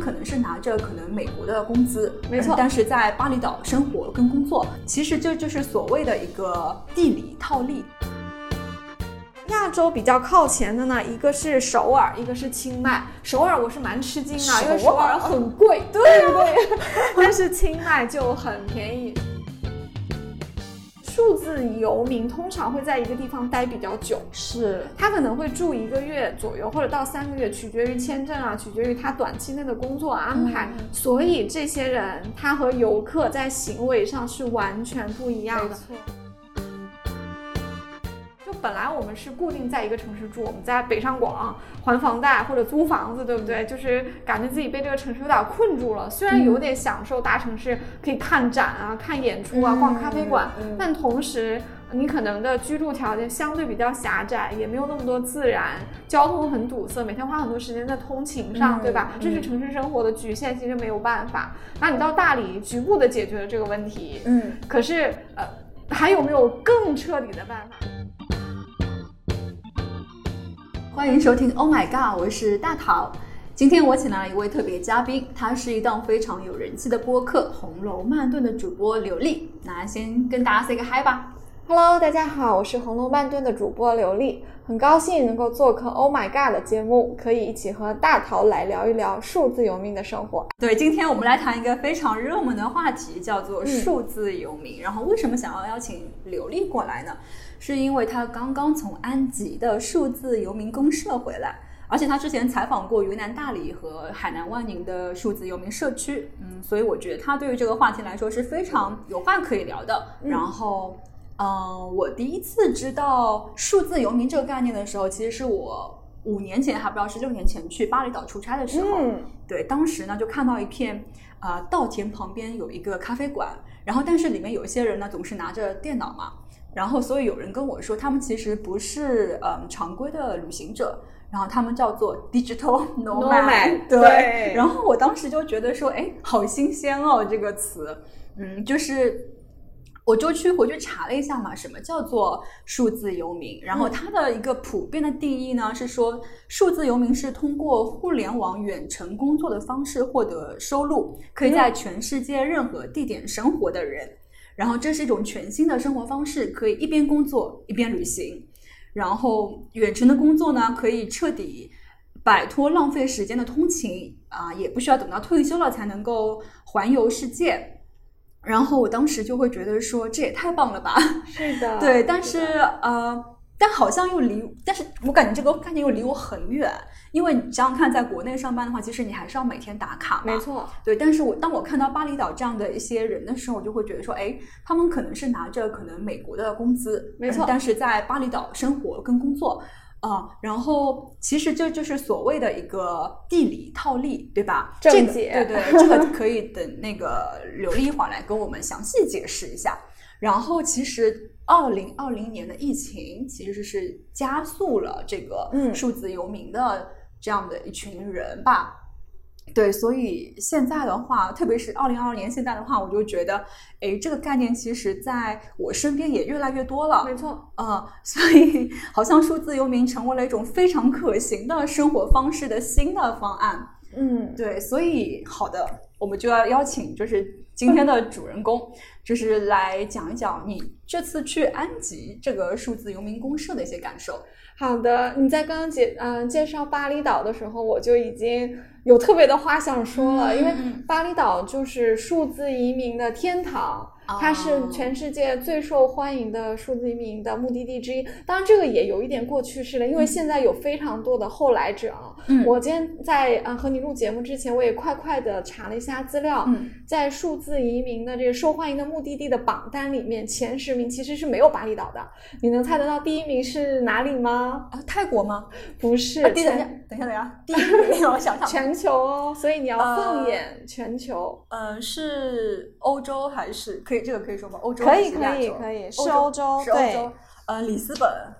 们可能是拿着可能美国的工资，没错，但是在巴厘岛生活跟工作，其实这就是所谓的一个地理套利。亚洲比较靠前的呢，一个是首尔，一个是清迈。首尔我是蛮吃惊的，因为首尔很贵，对不对？但是清迈就很便宜。数字游民通常会在一个地方待比较久，是他可能会住一个月左右，或者到三个月，取决于签证啊，取决于他短期内的工作安排。所以这些人他和游客在行为上是完全不一样的。本来我们是固定在一个城市住，我们在北上广还房贷或者租房子，对不对？就是感觉自己被这个城市有点困住了。虽然有点享受大城市，可以看展啊、看演出啊、逛咖啡馆，但同时你可能的居住条件相对比较狭窄，也没有那么多自然，交通很堵塞，每天花很多时间在通勤上，对吧？这是城市生活的局限，其实没有办法。那你到大理局部的解决了这个问题，嗯，可是呃，还有没有更彻底的办法？欢迎收听 Oh My God，我是大桃。今天我请来了一位特别嘉宾，他是一档非常有人气的播客《红楼慢炖》的主播刘丽。那先跟大家 say 个 hi 吧。Hello，大家好，我是《红楼慢炖》的主播刘丽，很高兴能够做客 Oh My God 的节目，可以一起和大桃来聊一聊数字游民的生活。对，今天我们来谈一个非常热门的话题，叫做数字游民。然后为什么想要邀请刘丽过来呢？是因为她刚刚从安吉的数字游民公社回来，而且他之前采访过云南大理和海南万宁的数字游民社区，嗯，所以我觉得他对于这个话题来说是非常有话可以聊的。然后，嗯，我第一次知道数字游民这个概念的时候，其实是我五年前还不知道是六年前去巴厘岛出差的时候，对，当时呢就看到一片啊稻田旁边有一个咖啡馆，然后但是里面有一些人呢总是拿着电脑嘛。然后，所以有人跟我说，他们其实不是嗯常规的旅行者，然后他们叫做 digital nomad。对。然后我当时就觉得说，哎，好新鲜哦，这个词。嗯，就是我就去回去查了一下嘛，什么叫做数字游民？然后它的一个普遍的定义呢，是说数字游民是通过互联网远程工作的方式获得收入，可以在全世界任何地点生活的人。然后这是一种全新的生活方式，可以一边工作一边旅行。然后远程的工作呢，可以彻底摆脱浪费时间的通勤啊，也不需要等到退休了才能够环游世界。然后我当时就会觉得说，这也太棒了吧！是的，对，但是呃。但好像又离，但是我感觉这个概念又离我很远，因为你想想看，在国内上班的话，其实你还是要每天打卡嘛。没错，对。但是我当我看到巴厘岛这样的一些人的时候，我就会觉得说，哎，他们可能是拿着可能美国的工资，没错，但是在巴厘岛生活跟工作啊，然后其实这就是所谓的一个地理套利，对吧？正解，对对，这个可以等那个刘丽一会儿来跟我们详细解释一下。然后其实。二零二零年的疫情其实是加速了这个数字游民的这样的一群人吧，对，所以现在的话，特别是二零二二年现在的话，我就觉得，哎，这个概念其实在我身边也越来越多了，没错，嗯，所以好像数字游民成为了一种非常可行的生活方式的新的方案，嗯，对，所以好的，我们就要邀请就是今天的主人公。就是来讲一讲你这次去安吉这个数字游民公社的一些感受。好的，你在刚刚介嗯介绍巴厘岛的时候，我就已经有特别的话想说了，因为巴厘岛就是数字移民的天堂。它是全世界最受欢迎的数字移民的目的地之一。当然，这个也有一点过去式了，因为现在有非常多的后来者。嗯，我今天在嗯和你录节目之前，我也快快的查了一下资料。嗯，在数字移民的这个受欢迎的目的地的榜单里面，前十名其实是没有巴厘岛的。你能猜得到第一名是哪里吗？啊，泰国吗？不是。等一下，等一下，等一下，第一名我想想。全球哦，所以你要放眼全球。嗯，是欧洲还是可以？这个可以说吗？欧洲可以可以可以，是欧洲，是欧洲。呃，里斯本啊，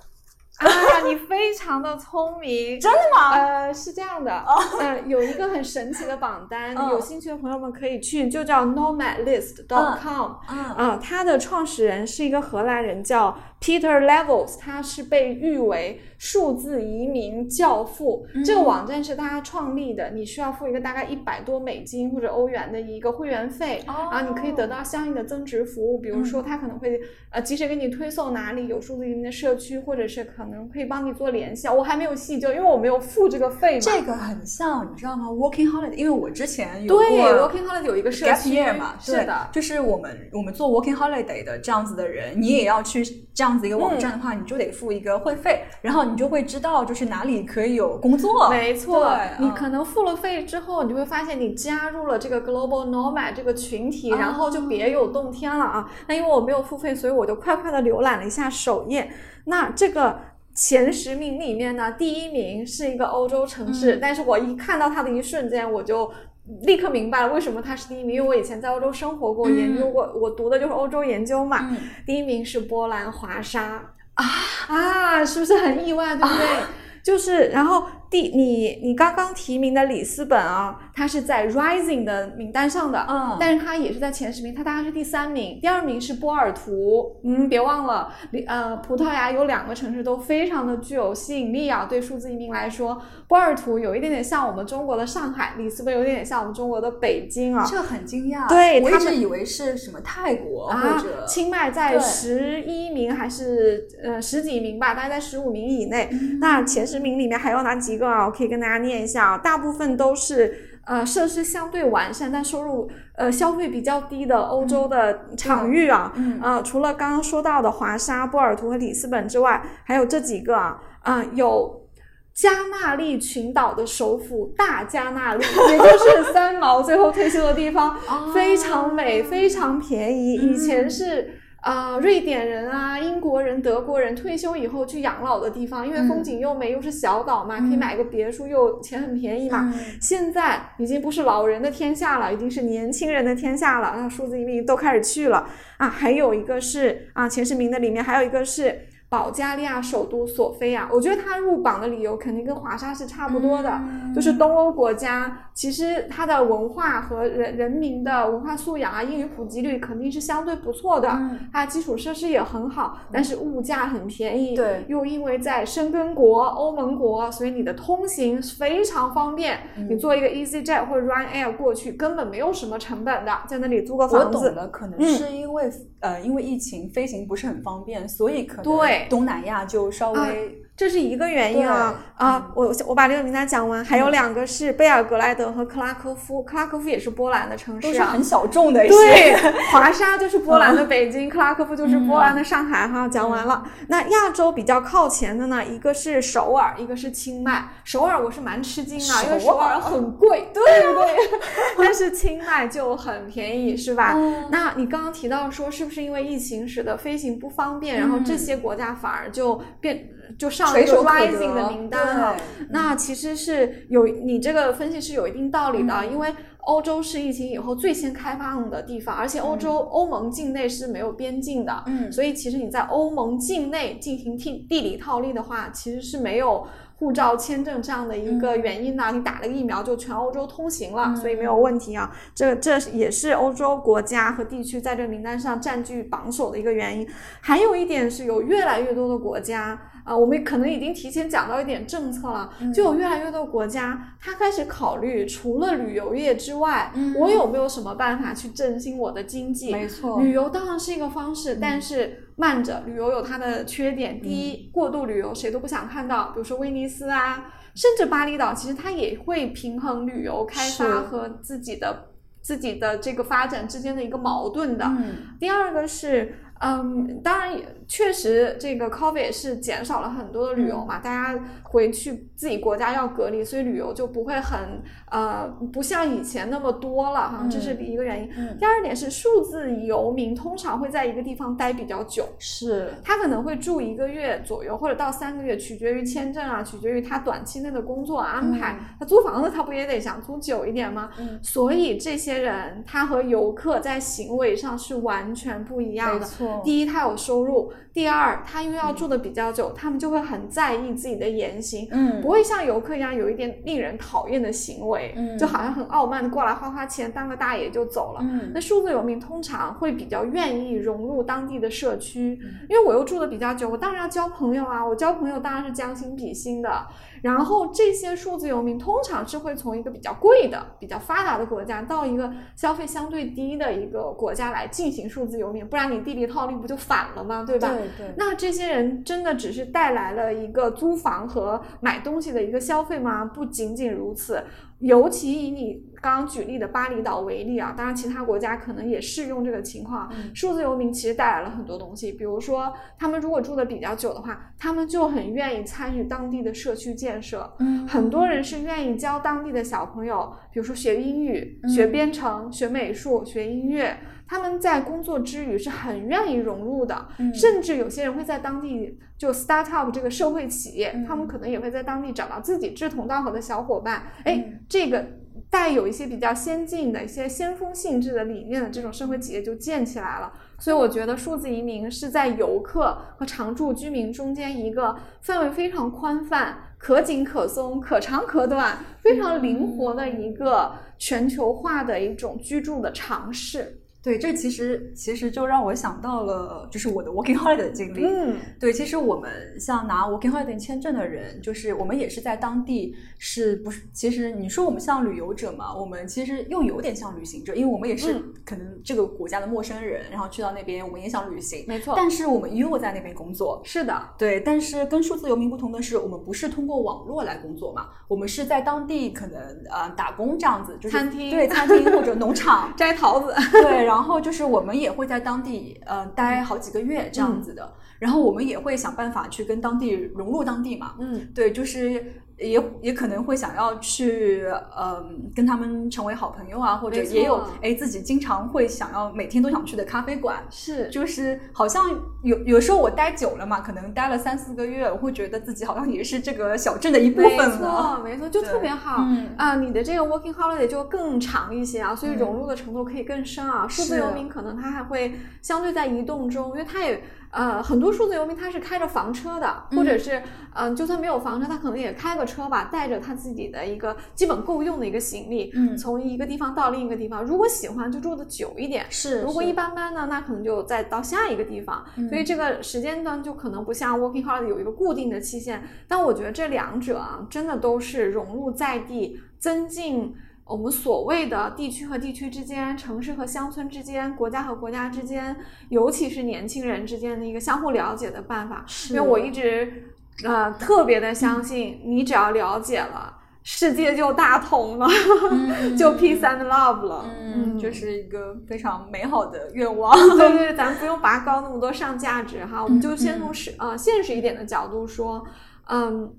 你非常的聪明，真的吗？呃，是这样的，呃，有一个很神奇的榜单，有兴趣的朋友们可以去，就叫 nomadlist.com。嗯啊，它的创始人是一个荷兰人，叫 Peter Levels，他是被誉为数字移民教父。这个网站是他创立的，你需要付一个大概一百多美金或者欧元的一个会员费，然后你可以得到相应的增值服务，比如说他可能会呃及时给你推送哪里有数字移民的社区，或者是可能可以帮你做联系。我还没有细究，因为我没有付这个费嘛。这个很像，你知道吗？Working Holiday，因为我之前有对 Working Holiday 有一个社区嘛，是的，就是我们我们做 Working Holiday 的这样子的人，你也要去这样子一个网站的话，你就得付一个会费，然后你就会知道就是哪里可以有工作。没错，你可能付了费之后，你就会发现你加入了这个 Global Nomad 这个群体，然后就别有洞天了啊！那因为我没有付费，所以我就快快的浏览了一下首页。那这个前十名里面呢，第一名是一个欧洲城市，但是我一看到它的一瞬间，我就立刻明白了为什么它是第一名，因为我以前在欧洲生活过，研究过，我读的就是欧洲研究嘛。第一名是波兰华沙啊啊，是不是很意外，对不对？就是，然后。第你你刚刚提名的里斯本啊，它是在 Rising 的名单上的，嗯，但是它也是在前十名，它大概是第三名，第二名是波尔图，嗯，别忘了，呃，葡萄牙有两个城市都非常的具有吸引力啊，对数字移民来说，波尔图有一点点像我们中国的上海，里斯本有点点像我们中国的北京啊，这很惊讶，对，我一直以为是什么泰国或者清迈在十一名还是呃十几名吧，大概在十五名以内，那前十名里面还有哪几？个啊，我可以跟大家念一下啊，大部分都是呃设施相对完善，但收入呃消费比较低的欧洲的场域啊，啊，除了刚刚说到的华沙、波尔图和里斯本之外，还有这几个啊，啊，有加纳利群岛的首府大加纳利，也就是 三毛最后退休的地方，非常美，非常便宜，以前是。啊，瑞典人啊，英国人、德国人退休以后去养老的地方，因为风景又美，又是小岛嘛，可以买个别墅，又钱很便宜嘛。现在已经不是老人的天下了，已经是年轻人的天下了。那数字移民都开始去了啊，还有一个是啊，前十名的里面还有一个是。保加利亚首都索菲亚，我觉得它入榜的理由肯定跟华沙是差不多的，就是东欧国家，其实它的文化和人人民的文化素养啊，英语普及率肯定是相对不错的，它基础设施也很好，但是物价很便宜，对，又因为在申根国、欧盟国，所以你的通行非常方便，你坐一个 EasyJet 或者 Ryanair 过去根本没有什么成本的，在那里租个房子。我懂了，可能是因为呃，因为疫情飞行不是很方便，所以可能对。东南亚就稍微。这是一个原因啊啊！我我把这个名单讲完，还有两个是贝尔格莱德和克拉科夫，克拉科夫也是波兰的城市啊，很小众的。对，华沙就是波兰的北京，克拉科夫就是波兰的上海。哈，讲完了。那亚洲比较靠前的呢，一个是首尔，一个是清迈。首尔我是蛮吃惊的，因为首尔很贵，对不对？但是清迈就很便宜，是吧？那你刚刚提到说，是不是因为疫情使得飞行不方便，然后这些国家反而就变？就上了一个 rising 的名单了，那其实是有你这个分析是有一定道理的，因为欧洲是疫情以后最先开放的地方，而且欧洲欧盟境内是没有边境的，嗯，所以其实你在欧盟境内进行地地理套利的话，其实是没有护照、签证这样的一个原因呢，你打了疫苗就全欧洲通行了，所以没有问题啊。这这也是欧洲国家和地区在这个名单上占据榜首的一个原因。还有一点是有越来越多的国家。啊，我们可能已经提前讲到一点政策了，就有越来越多国家，他开始考虑除了旅游业之外，我有没有什么办法去振兴我的经济？没错，旅游当然是一个方式，但是慢着，旅游有它的缺点。第一，过度旅游谁都不想看到，比如说威尼斯啊，甚至巴厘岛，其实它也会平衡旅游开发和自己的自己的这个发展之间的一个矛盾的。第二个是。嗯，当然也确实，这个 COVID 是减少了很多的旅游嘛，大家回去自己国家要隔离，所以旅游就不会很呃，不像以前那么多了哈，这是第一个原因。第二点是数字游民通常会在一个地方待比较久，是他可能会住一个月左右，或者到三个月，取决于签证啊，取决于他短期内的工作安排。他租房子他不也得想租久一点吗？所以这些人他和游客在行为上是完全不一样的。第一，他有收入；第二，他因为要住的比较久，他们就会很在意自己的言行，嗯不会像游客一样有一点令人讨厌的行为，嗯就好像很傲慢的过来花花钱当个大爷就走了。嗯那数字游民通常会比较愿意融入当地的社区，嗯因为我又住的比较久，我当然要交朋友啊，我交朋友当然是将心比心的。然后这些数字游民通常是会从一个比较贵的、比较发达的国家到一个消费相对低的一个国家来进行数字游民，不然你地理套利不就反了吗？对吧？对对，那这些人真的只是带来了一个租房和买东西的一个消费吗？不仅仅如此，尤其以你刚刚举例的巴厘岛为例啊，当然其他国家可能也适用这个情况。嗯数字游民其实带来了很多东西，比如说他们如果住的比较久的话，他们就很愿意参与当地的社区建设。嗯很多人是愿意教当地的小朋友，比如说学英语、嗯学编程、学美术、学音乐。他们在工作之余是很愿意融入的，嗯甚至有些人会在当地就 start up 这个社会企业，嗯他们可能也会在当地找到自己志同道合的小伙伴。哎、嗯这个带有一些比较先进的一些先锋性质的理念的这种社会企业就建起来了。所以我觉得数字移民是在游客和常住居民中间一个范围非常宽泛、可紧可松、可长可短、非常灵活的一个全球化的一种居住的尝试。对，这其实其实就让我想到了，就是我的 working holiday 的经历。嗯对，其实我们像拿 working holiday 签证的人，就是我们也是在当地，是不是？其实你说我们像旅游者嘛，我们其实又有点像旅行者，因为我们也是嗯可能这个国家的陌生人，然后去到那边，我们也想旅行，没错，但是我们又在那边工作。是的，对，但是跟数字游民不同的是，我们不是通过网络来工作嘛，我们是在当地可能呃打工这样子，就是餐厅对餐厅或者农场，摘桃子。对，然后就是我们也会在当地呃待好几个月这样子的，然后我们也会想办法去跟当地融入当地嘛。嗯。对，就是也也可能会想要去嗯、跟他们成为好朋友啊，或者也有错哎自己经常会想要每天都想去的咖啡馆。是，就是好像有有时候我待久了嘛，可能待了三四个月，我会觉得自己好像也是这个小镇的一部分了。错，没错，就特别好。嗯啊，你的这个 working holiday 就更长一些啊，所以融入的程度可以更深啊。数字游民可能他还会相对在移动中，因为他也呃很多数字游民他是开着房车的，或者是嗯、呃就算没有房车，他可能也开个车吧，带着他自己的一个基本够用的一个行李，嗯从一个地方到另一个地方。如果喜欢就住的久一点，是，如果一般般呢，那可能就再到下一个地方，嗯所以这个时间段就可能不像 working holiday 有一个固定的期限。但我觉得这两者啊，真的都是融入在地，增进我们所谓的地区和地区之间、城市和乡村之间、国家和国家之间，尤其是年轻人之间的一个相互了解的办法。因为我一直呃特别的相信，你只要了解了。世界就大同了，嗯就 peace and love 了。嗯，这是一个非常美好的愿望。对对对，咱不用拔高那么多上价值哈，我们就先嗯从实呃现实一点的角度说，嗯。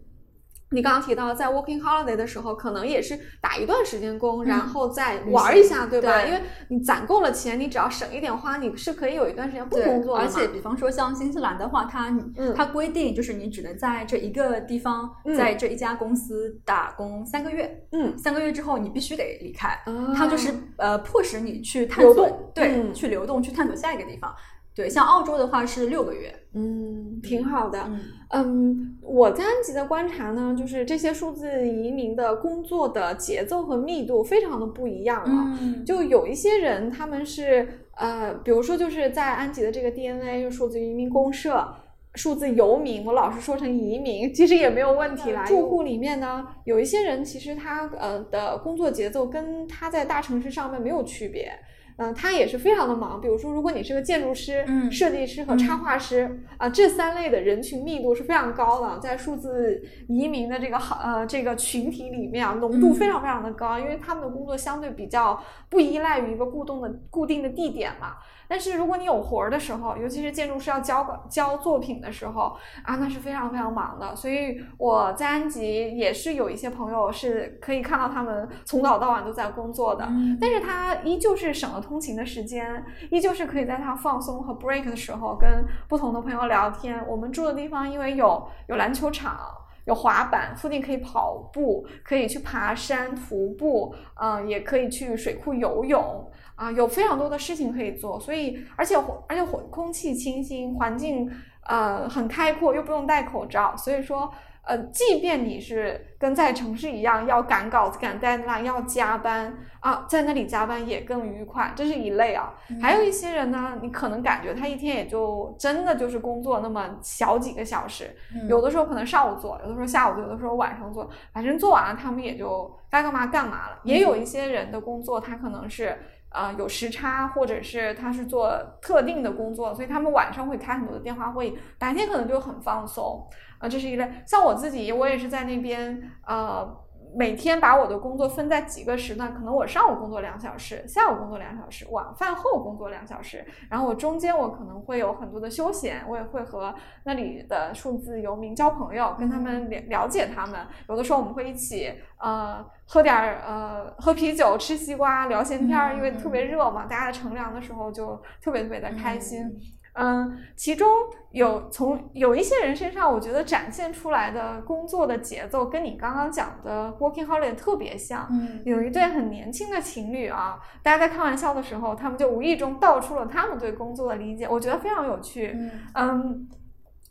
你刚刚提到在 working holiday 的时候，可能也是打一段时间工，然后再玩一下，对吧？对因为你攒够了钱，你只要省一点花，你是可以有一段时间不工作的。而且比方说像新西兰的话，它、嗯它规定就是你只能在这一个地方，嗯在这一家公司打工三个月，嗯，三个月之后你必须得离开，啊它就是呃迫使你去探索，对，嗯去流动去探索下一个地方。对，像澳洲的话是六个月，嗯，挺好的。嗯嗯，我在安吉的观察呢，就是这些数字移民的工作的节奏和密度非常的不一样啊。嗯就有一些人，他们是呃，比如说就是在安吉的这个 DNA 就数字移民公社。数字游民，我老是说成移民，其实也没有问题啦。住户里面呢，有一些人其实他呃的工作节奏跟他在大城市上面没有区别，嗯、他也是非常的忙。比如说，如果你是个建筑师、嗯设计师和插画师啊、这三类的人群密度是非常高的，在数字移民的这个好呃这个群体里面啊，浓度嗯非常非常的高，因为他们的工作相对比较不依赖于一个固定的固定的地点嘛。但是如果你有活儿的时候，尤其是建筑师要交交作品的时候啊，那是非常非常忙的。所以我在安吉也是有一些朋友是可以看到他们从早到晚都在工作的，嗯但是他依旧是省了通勤的时间，依旧是可以在他放松和 break 的时候跟不同的朋友聊天。我们住的地方因为有有篮球场。有滑板，附近可以跑步，可以去爬山、徒步，嗯、也可以去水库游泳。啊，有非常多的事情可以做，所以而且而且空空气清新，环境呃很开阔，又不用戴口罩，所以说呃，即便你是跟在城市一样要赶稿子、赶 deadline、要加班啊，在那里加班也更愉快，这是一类啊。还有一些人呢，你可能感觉他一天也就真的就是工作那么小几个小时，有的时候可能上午做，有的时候下午做，有的时候晚上做，反正做完了他们也就该干嘛干嘛了。也有一些人的工作，他可能是。啊，有时差，或者是他是做特定的工作，所以他们晚上会开很多的电话会议，白天可能就很放松。啊、这是一类。像我自己，我也是在那边，啊，每天把我的工作分在几个时段，可能我上午工作两小时，下午工作两小时，晚饭后工作两小时，然后我中间我可能会有很多的休闲，我也会和那里的数字游民交朋友，跟他们了了解他们。有的时候我们会一起，呃。喝点儿呃，喝啤酒，吃西瓜，聊闲天儿，因为特别热嘛，大家乘凉的时候就特别特别的开心。嗯，其中有从有一些人身上，我觉得展现出来的工作的节奏跟你刚刚讲的 working holiday 特别像。嗯，有一对很年轻的情侣啊，大家在开玩笑的时候，他们就无意中道出了他们对工作的理解，我觉得非常有趣。嗯嗯，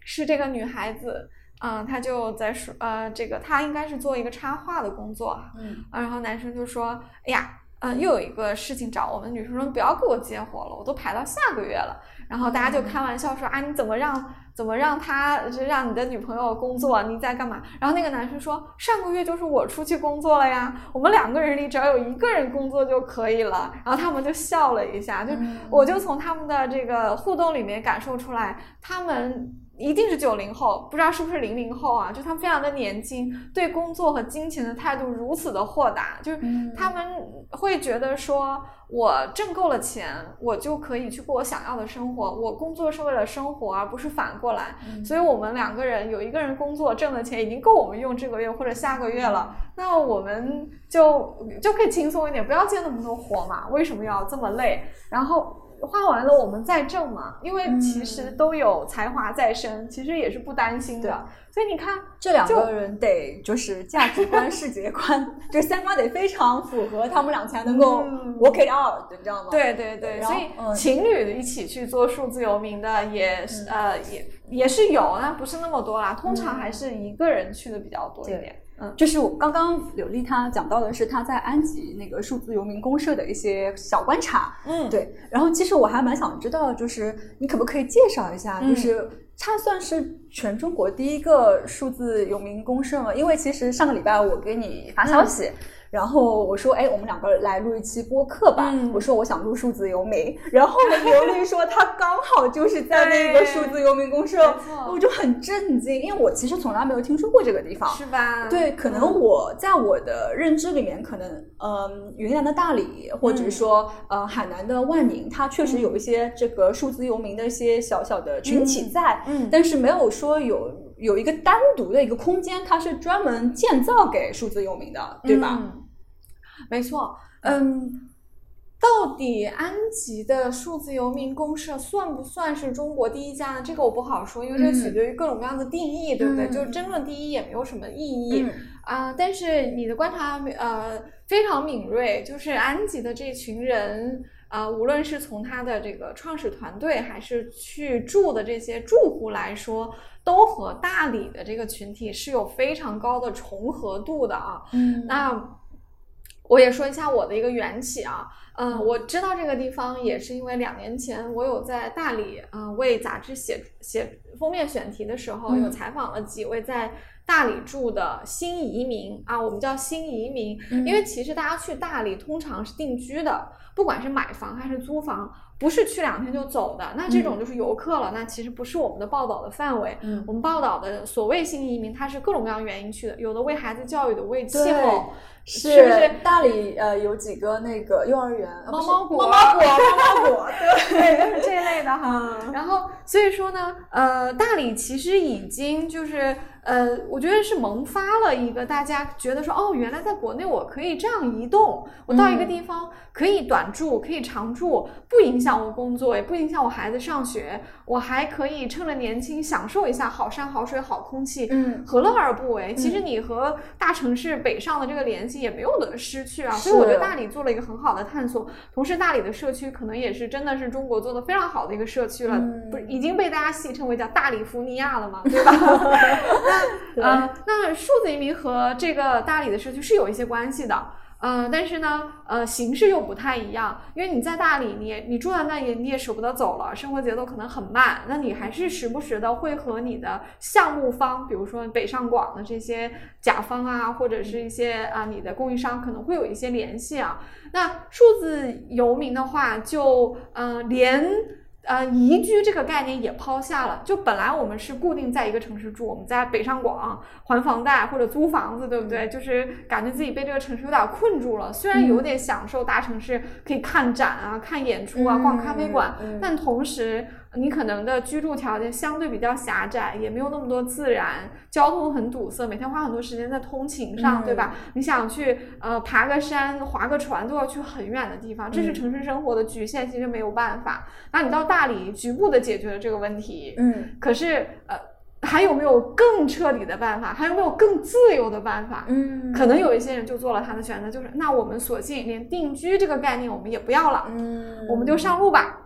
是这个女孩子。啊、她就在说，呃，这个她应该是做一个插画的工作，嗯啊，然后男生就说：“哎呀，嗯、又有一个事情找我们。”女生说：“不要给我接活了，我都排到下个月了。”然后大家就开玩笑说：“啊，你怎么让怎么让他就让你的女朋友工作？你在干嘛？”然后那个男生说：“上个月就是我出去工作了呀，我们两个人里只要有一个人工作就可以了。”然后他们就笑了一下，就嗯我就从他们的这个互动里面感受出来，他们。一定是九零后，不知道是不是零零后啊？就他们非常的年轻，对工作和金钱的态度如此的豁达，就是嗯他们会觉得说，我挣够了钱，我就可以去过我想要的生活。我工作是为了生活，而不是反过来。嗯所以，我们两个人有一个人工作挣的钱已经够我们用这个月或者下个月了，那我们就就可以轻松一点，不要接那么多活嘛。为什么要这么累？然后。花完了我们再挣嘛，因为其实都有才华在身，其实也是不担心的。所以你看，这两个人得就是价值观、世界观，这三观得非常符合，他们俩才能够嗯 work it out，你知道吗？对对对，所以嗯情侣一起去做数字游民的也是、呃也也是有，但不是那么多啦。通常还是一个人去的比较多一点。嗯，就是我刚刚柳丽她讲到的是她在安吉那个数字游民公社的一些小观察，嗯，对。然后其实我还蛮想知道，就是你可不可以介绍一下，嗯。就是它算是全中国第一个数字游民公社吗？因为其实上个礼拜我给你发消息。然后我说，哎，我们两个来录一期播客吧。嗯我说我想录数字游民，然后呢，刘丽说她刚好就是在那个数字游民公社 我就很震惊，因为我其实从来没有听说过这个地方。是吧？对，可能我在我的认知里面，可能嗯，云南的大理，或者是说呃海南的万宁，它确实有一些这个数字游民的一些小小的群体在，嗯但是没有说有有一个单独的一个空间，它是专门建造给数字游民的，对吧？嗯没错，嗯。到底安吉的数字游民公社算不算是中国第一家呢？这个我不好说，因为这取决于各种各样的定义，对不对？嗯就是争论第一也没有什么意义。嗯啊、但是你的观察呃非常敏锐，就是安吉的这群人，啊、无论是从他的这个创始团队，还是去住的这些住户来说，都和大理的这个群体是有非常高的重合度的啊。嗯。那我也说一下我的一个缘起啊，嗯、我知道这个地方也是因为两年前我有在大理，嗯、为杂志写写封面选题的时候，嗯。有采访了几位在大理住的新移民啊，我们叫新移民，嗯。因为其实大家去大理通常是定居的，不管是买房还是租房，不是去两天就走的，那这种就是游客了，那其实不是我们的报道的范围。嗯我们报道的所谓新移民，他是各种各样原因去的，有的为孩子教育的，为气候，是是不是？大理呃有几个那个幼儿园，猫猫果 猫猫果，猫猫果，对。对，就是这一类的哈。嗯然后，所以说呢，呃，大理其实已经就是呃，我觉得是萌发了一个大家觉得说，哦，原来在国内我可以这样移动，我到一个地方可以短住，可以长住，不影响我工作，也不影响我孩子上学，我还可以趁着年轻享受一下好山好水好空气，嗯，何乐而不为？其实你和大城市北上的这个联系也没有的失去啊，所以我觉得大理做了一个很好的探索，同时大理的社区可能也是真的是中国做的非常好的一个社区了，不是已经被大家戏称为叫大理福尼亚了嘛，对吧？那呃，那数字移民和这个大理的社区是有一些关系的，呃，但是呢，呃，形式又不太一样，因为你在大理，你你住在那里，你也舍不得走了，生活节奏可能很慢，那你还是时不时的会和你的项目方，比如说北上广的这些甲方啊，或者是一些啊你的供应商，可能会有一些联系啊。那数字游民的话，就呃连。呃，宜居这个概念也抛下了。就本来我们是固定在一个城市住，我们在北上广还房贷或者租房子，对不对？就是感觉自己被这个城市有点困住了。虽然有点享受大城市可以看展啊、看演出啊、逛咖啡馆，但同时。你可能的居住条件相对比较狭窄，也没有那么多自然，交通很堵塞，每天花很多时间在通勤上，对吧？你想去呃爬个山、划个船，都要去很远的地方，这是城市生活的局限，性，就没有办法。那你到大理，局部的解决了这个问题，嗯，可是呃，还有没有更彻底的办法？还有没有更自由的办法？嗯，可能有一些人就做了他的选择，就是那我们索性连定居这个概念我们也不要了，嗯，我们就上路吧。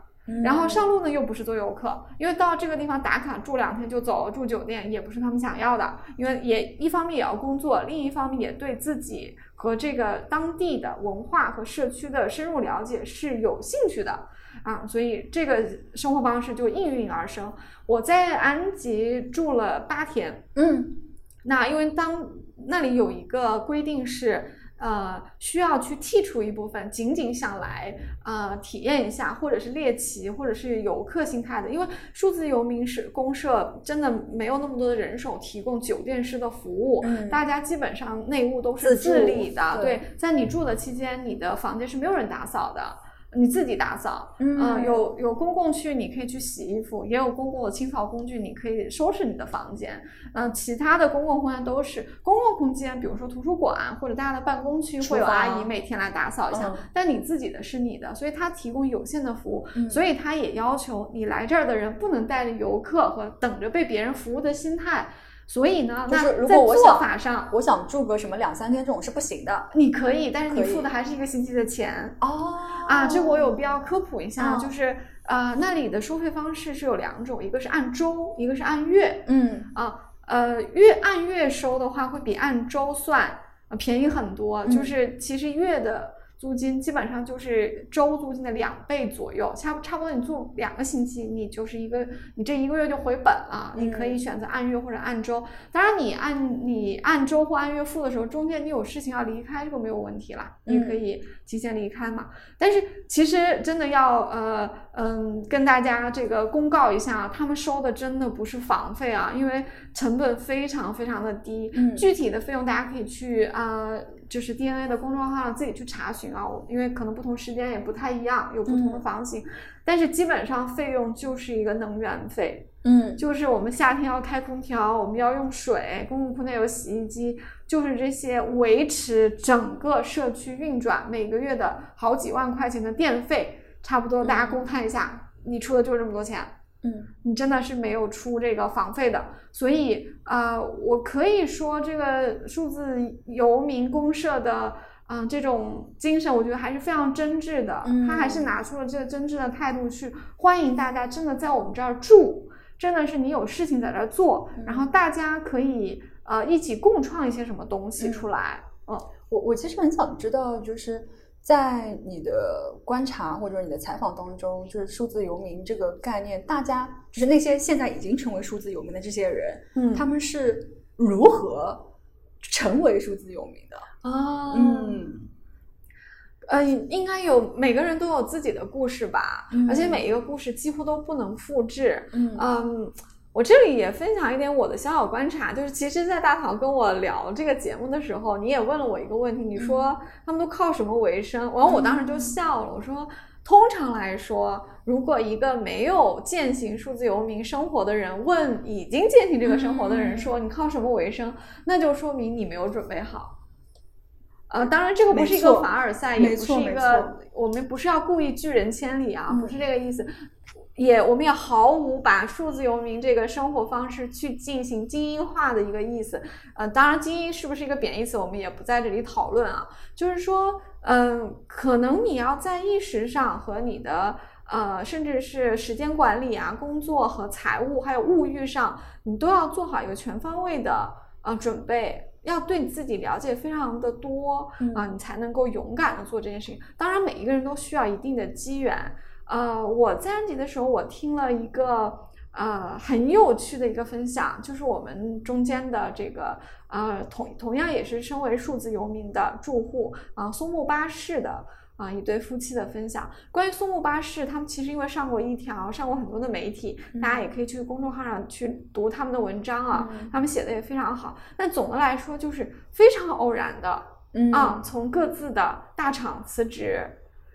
然后上路呢，又不是做游客，因为到这个地方打卡住两天就走，住酒店也不是他们想要的，因为也一方面也要工作，另一方面也对自己和这个当地的文化和社区的深入了解是有兴趣的啊，所以这个生活方式就应运而生。我在安吉住了八天，嗯，那因为当那里有一个规定是。呃，需要去剔除一部分，仅仅想来呃体验一下，或者是猎奇，或者是游客心态的。因为数字游民是公社，真的没有那么多的人手提供酒店式的服务，大家基本上内务都是自理的。对，在你住的期间，你的房间是没有人打扫的。你自己打扫，嗯，有有公共区你可以去洗衣服，也有公共的清扫工具，你可以收拾你的房间。嗯，其他的公共空间都是公共空间，比如说图书馆或者大家的办公区，会有阿姨每天来打扫一下。但你自己的是你的，所以它提供有限的服务，所以他也要求你来这儿的人不能带着游客和等着被别人服务的心态。所以呢，就是如果我想我想住个什么两三天这种是不行的。你可以，但是你付的还是一个星期的钱哦。啊，这我有必要科普一下，就是呃，那里的收费方式是有两种，一个是按周，一个是按月。嗯啊呃，月按月收的话会比按周算便宜很多，就是其实月的。租金基本上就是周租金的两倍左右，差差不多你住两个星期，你就是一个，你这一个月就回本了。你可以选择按月或者按周，当然你按你按周或按月付的时候，中间你有事情要离开，这个没有问题啦，你可以提前离开嘛。但是其实真的要呃嗯跟大家这个公告一下，他们收的真的不是房费啊，因为成本非常非常的低，具体的费用大家可以去啊。就是 DNA 的公众号上自己去查询啊，因为可能不同时间也不太一样，有不同的房型，但是基本上费用就是一个能源费，嗯，就是我们夏天要开空调，我们要用水，公共空间有洗衣机，就是这些维持整个社区运转，每个月的好几万块钱的电费，差不多大家公摊一下，你出的就是这么多钱。嗯，你真的是没有出这个房费的，所以啊，我可以说这个数字游民公社的啊这种精神，我觉得还是非常真挚的。他还是拿出了这个真挚的态度去欢迎大家，真的在我们这儿住，真的是你有事情在这儿做，然后大家可以呃一起共创一些什么东西出来。嗯，我我其实很想知道，就是。在你的观察或者你的采访当中，就是数字游民这个概念，大家就是那些现在已经成为数字游民的这些人，嗯，他们是如何成为数字游民的啊？嗯，呃，应该有每个人都有自己的故事吧，而且每一个故事几乎都不能复制。嗯嗯，我这里也分享一点我的小小观察，就是其实，在大桃跟我聊这个节目的时候，你也问了我一个问题，你说他们都靠什么为生？然后我当时就笑了，我说，通常来说，如果一个没有践行数字游民生活的人问已经践行这个生活的人说你靠什么为生，那就说明你没有准备好。呃，当然这个不是一个凡尔赛，也不是一个我们不是要故意拒人千里啊，不是这个意思。也，我们也毫无把数字游民这个生活方式去进行精英化的一个意思。呃，当然，精英是不是一个贬义词，我们也不在这里讨论啊。就是说，嗯，可能你要在意识上和你的呃，甚至是时间管理啊、工作和财务还有物欲上，你都要做好一个全方位的呃准备，要对你自己了解非常的多啊，你才能够勇敢的做这件事情。当然，每一个人都需要一定的机缘。呃，我在安吉的时候，我听了一个呃很有趣的一个分享，就是我们中间的这个呃同同样也是身为数字游民的住户啊，松木巴士的啊一对夫妻的分享。关于松木巴士，他们其实因为上过一条，上过很多的媒体，大家也可以去公众号上去读他们的文章啊，他们写的也非常好。但总的来说，就是非常偶然的啊，从各自的大厂辞职。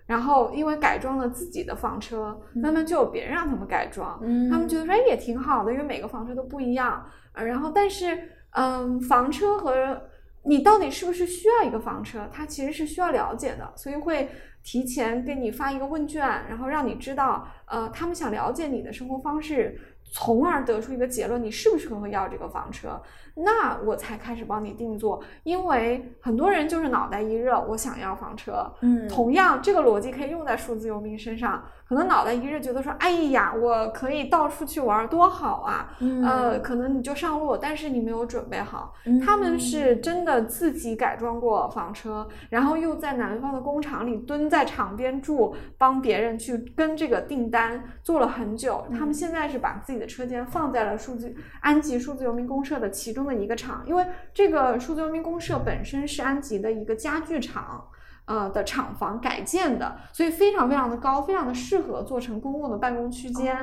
然后，因为改装了自己的房车，慢慢就有别人让他们改装。他们觉得说，哎，也挺好的，因为每个房车都不一样。呃，然后，但是，嗯，房车和你到底是不是需要一个房车，它其实是需要了解的，所以会提前给你发一个问卷，然后让你知道，呃，他们想了解你的生活方式。从而得出一个结论，你适不适合要这个房车，那我才开始帮你定做。因为很多人就是脑袋一热，我想要房车。嗯，同样这个逻辑可以用在数字游民身上。可能脑袋一热，觉得说，哎呀，我可以到处去玩，多好啊！呃，可能你就上路，但是你没有准备好。他们是真的自己改装过房车，然后又在南方的工厂里蹲在厂边住，帮别人去跟这个订单做了很久。他们现在是把自己的车间放在了数字安吉数字游民公社的其中的一个厂，因为这个数字游民公社本身是安吉的一个家具厂。呃的厂房改建的，所以非常非常的高，非常的适合做成公共的办公区间。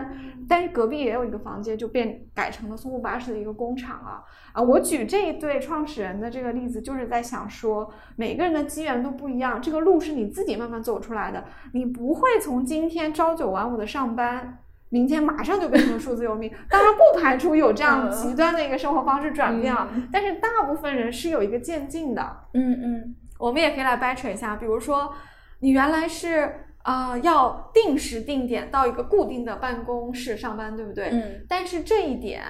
但是隔壁也有一个房间，就变改成了松木巴士的一个工厂啊啊！我举这一对创始人的这个例子，就是在想说，每个人的机缘都不一样，这个路是你自己慢慢走出来的。你不会从今天朝九晚五的上班，明天马上就变成数字游民。当然不排除有这样极端的一个生活方式转变啊，但是大部分人是有一个渐进的。嗯嗯。我们也可以来掰扯一下，比如说，你原来是啊要定时定点到一个固定的办公室上班，对不对？嗯。但是这一点，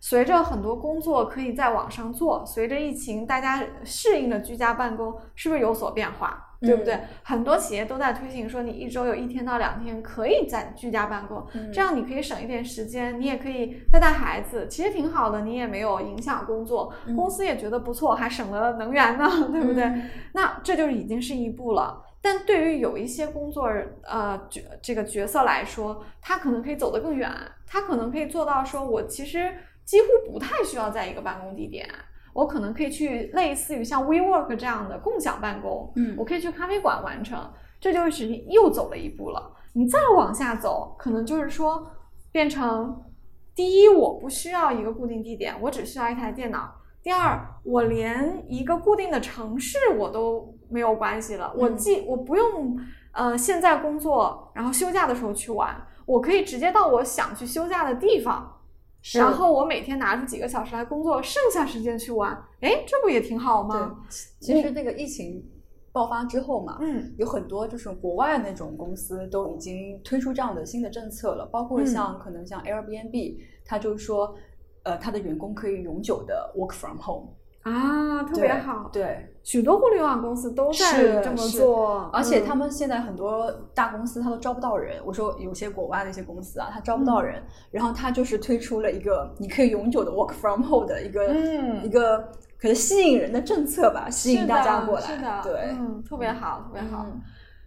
随着很多工作可以在网上做，随着疫情大家适应了居家办公，是不是有所变化？对不对？很多企业都在推行说，你一周有一天到两天可以在居家办公，这样你可以省一点时间，你也可以带带孩子，其实挺好的，你也没有影响工作，公司也觉得不错，还省了能源呢，对不对？那这就已经是一步了。但对于有一些工作呃角这个角色来说，他可能可以走得更远，他可能可以做到说，我其实几乎不太需要在一个办公地点。我可能可以去类似于像 WeWork 这样的共享办公，嗯，我可以去咖啡馆完成，这就是又走了一步了。你再往下走，可能就是说变成，第一，我不需要一个固定地点，我只需要一台电脑；第二，我连一个固定的城市我都没有关系了，我既我不用呃现在工作，然后休假的时候去玩，我可以直接到我想去休假的地方。然后我每天拿出几个小时来工作，剩下时间去玩，哎，这不也挺好吗？其实那个疫情爆发之后嘛，嗯，有很多就是国外那种公司都已经推出这样的新的政策了，包括像可能像 Airbnb，它就说，呃，它的员工可以永久的 work from home。啊，特别好。对，许多互联网公司都在这么做，而且他们现在很多大公司他都招不到人。我说有些国外的一些公司啊，他招不到人，然后他就是推出了一个你可以永久的 work from home 的一个一个可能吸引人的政策吧，吸引大家过来。是的，对，嗯，特别好，特别好。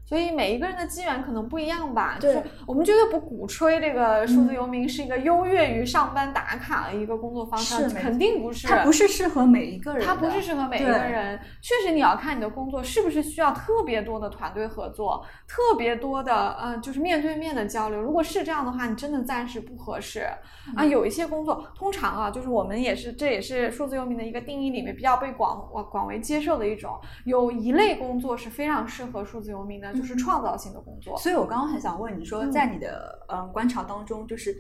所以每一个人的机缘可能不一样吧。就是我们绝对不鼓吹这个数字游民是一个优越于上班打卡的一个工作方式，肯定不是。它不是适合每一个人的，它不是适合每一个人，确实你要看你的工作是不是需要特别多的团队合作，特别多的呃，就是面对面的交流。如果是这样的话，你真的暂时不合适啊。有一些工作，通常啊，就是我们也是，这也是数字游民的一个定义里面比较被广广为接受的一种。有一类工作是非常适合数字游民的，就是创造性的工作。所以我刚刚很想问你说，在你的嗯、呃观察当中，就是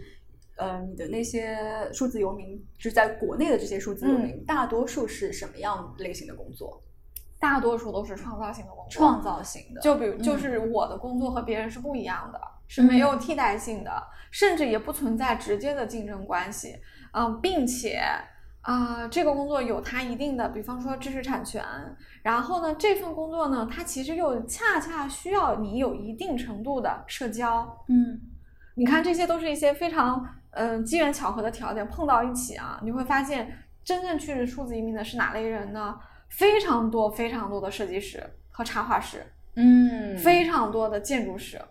呃你的那些数字游民，就是在国内的这些数字游民，大多数是什么样类型的工作？大多数都是创造性的工作，创造型的，就比如就是我的工作和别人是不一样的，是没有替代性的，甚至也不存在直接的竞争关系。嗯，并且啊、这个工作有它一定的，比方说知识产权。然后呢，这份工作呢，它其实又恰恰需要你有一定程度的社交。嗯你看，这些都是一些非常嗯、呃机缘巧合的条件碰到一起啊，你会发现真正去数字移民的是哪类人呢？非常多非常多的设计师和插画师，嗯非常多的建筑师，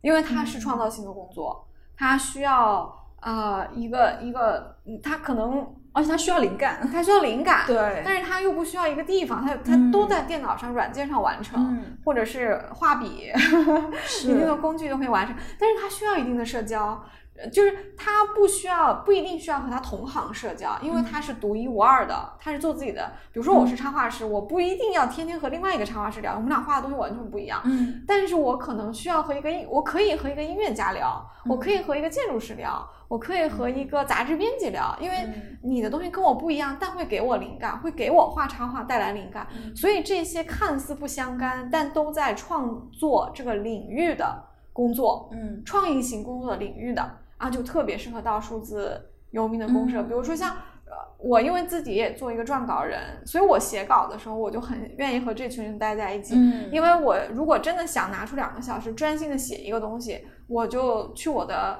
因为它是创造性的工作，它需要呃一个一个，嗯它可能而且它需要灵感，它需要灵感，对但是它又不需要一个地方，它它嗯都在电脑上、软件上完成，嗯或者是画笔，是一定的工具都可以完成，但是它需要一定的社交。呃就是他不需要，不一定需要和他同行社交，因为他是独一无二的，他是做自己的。比如说我是插画师，我不一定要天天和另外一个插画师聊，我们俩画的东西完全不一样。嗯但是我可能需要和一个音，我可以和一个音乐家聊，我可以和一个建筑师聊，我可以和一个杂志编辑聊，因为嗯你的东西跟我不一样，但会给我灵感，会给我画插画带来灵感。所以这些看似不相干，但都在创作这个领域的工作，嗯创意型工作的领域的啊，就特别适合到数字游民的公社。嗯比如说像呃，我因为自己也做一个撰稿人，所以我写稿的时候，我就很愿意和这群人待在一起。嗯因为我如果真的想拿出两个小时专心的写一个东西，我就去我的，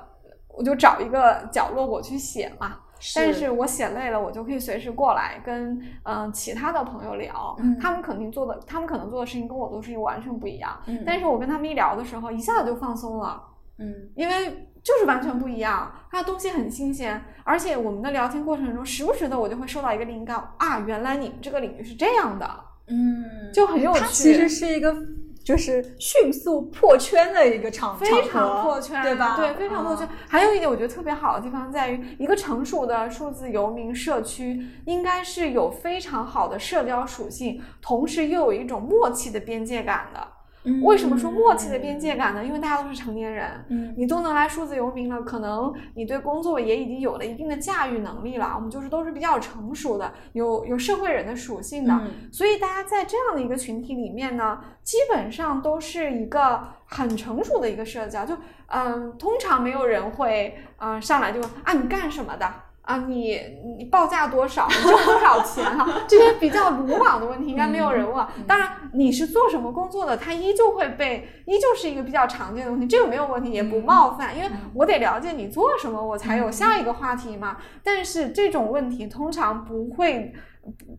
我就找一个角落我去写嘛。但是我写累了，我就可以随时过来跟嗯、呃其他的朋友聊，嗯他们肯定做的，他们可能做的事情跟我做的事情完全不一样。嗯但是我跟他们一聊的时候，一下子就放松了，嗯因为就是完全不一样，他的东西很新鲜，而且我们的聊天过程中，时不时的我就会收到一个灵感啊，原来你们这个领域是这样的，嗯，就很有趣。它其实是一个就是迅速破圈的一个场，非常破圈，对吧？对，非常破圈。啊还有一点我觉得特别好的地方在于，一个成熟的数字游民社区应该是有非常好的社交属性，同时又有一种默契的边界感的。嗯为什么说默契的边界感呢？因为大家都是成年人，嗯你都能来数字游民了，可能你对工作也已经有了一定的驾驭能力了。我们就是都是比较成熟的，有有社会人的属性的，嗯所以大家在这样的一个群体里面呢，基本上都是一个很成熟的一个社交。就嗯，通常没有人会嗯上来就问啊你干什么的。啊，你你报价多少？你挣多少钱哈、这些比较鲁莽的问题应该没有人问。当然，你是做什么工作的，它依旧会被，依旧是一个比较常见的问题，这个没有问题，也不冒犯，因为我得了解你做什么，我才有下一个话题嘛。但是这种问题通常不会。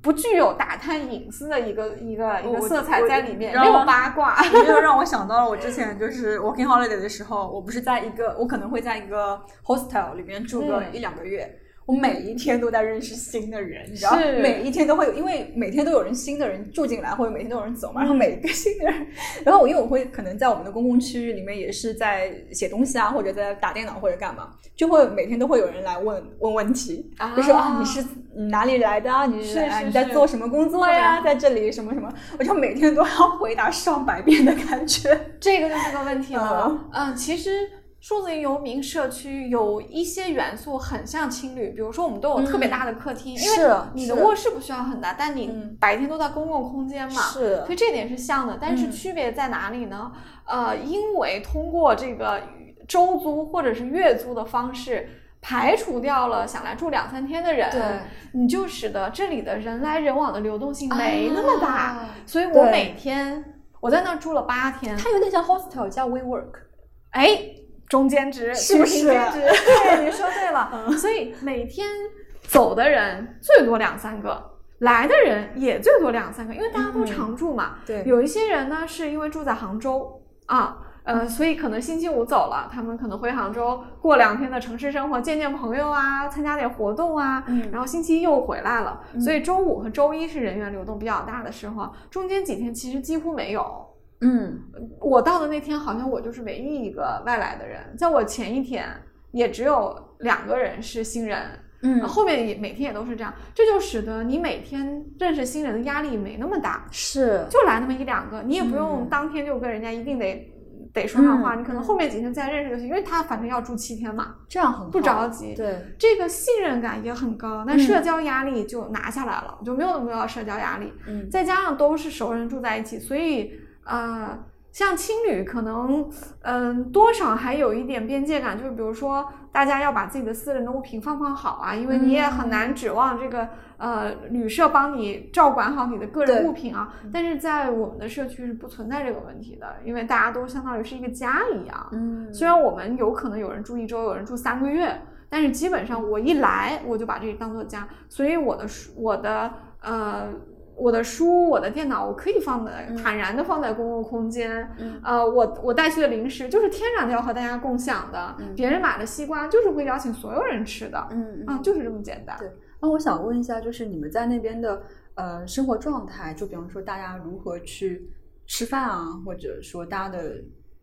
不不具有打探隐私的一个一个一个色彩在里面，没有八卦。没有让我想到了我之前就是 working holiday 的时候，我不是在一个，我可能会在一个 hostel 里面住个嗯一两个月。我每一天都在认识新的人，你知道，是。每一天都会有，因为每天都有人新的人住进来，或者每天都有人走嘛，然后每一个新的人，然后我因为我会可能在我们的公共区域里面也是在写东西啊，或者在打电脑或者干嘛，就会每天都会有人来问问问题，啊。就说啊你是哪里来的啊？你是你在做什么工作呀？在这里什么什么，我就每天都要回答上百遍的感觉。这个就是个问题了。嗯。嗯，其实数字游民社区有一些元素很像青旅，比如说我们都有特别大的客厅，因为你的卧室不需要很大，但你嗯白天都在公共空间嘛。是所以这点是像的，但是嗯区别在哪里呢？呃，因为通过这个周租或者是月租的方式。排除掉了想来住两三天的人，对，你就使得这里的人来人往的流动性没那么大。啊所以我每天我在那儿住了八天，它有点像 hostel 加 WeWork。哎，中间值是不是中间值？对，你说对了。所以每天走的人最多两三个，来的人也最多两三个，因为大家都常住嘛。对，有一些人呢是因为住在杭州啊，呃，所以可能星期五走了，他们可能回杭州过两天的城市生活，见见朋友啊，参加点活动啊，嗯然后星期一又回来了。嗯所以周五和周一是人员流动比较大的时候，中间几天其实几乎没有。嗯我到的那天，好像我就是唯一一个外来的人，在我前一天也只有两个人是新人。嗯，后面也每天也都是这样，这就使得你每天认识新人的压力没那么大，是，就来那么一两个，你也不用嗯当天就跟人家一定得得说上话，嗯你可能后面几天再认识就行，因为他反正要住七天嘛，这样很好不着急。对，这个信任感也很高，那嗯社交压力就拿下来了，就没有那么多社交压力。嗯再加上都是熟人住在一起，所以呃，像青旅可能嗯、多少还有一点边界感，就是比如说大家要把自己的私人的物品放放好啊，因为你也很难指望这个呃旅社帮你照管好你的个人物品啊。但是在我们的社区是不存在这个问题的，因为大家都相当于是一个家一样。嗯虽然我们有可能有人住一周，有人住三个月，但是基本上我一来我就把这个当做家，所以我的书、我的呃、我的书、我的电脑，我可以放在嗯坦然的放在公共空间。嗯呃，我我带去的零食就是天然的要和大家共享的，嗯别人买的西瓜就是会邀请所有人吃的，嗯啊，就是这么简单。对那我想问一下，就是你们在那边的呃生活状态，就比方说大家如何去吃饭啊，或者说大家的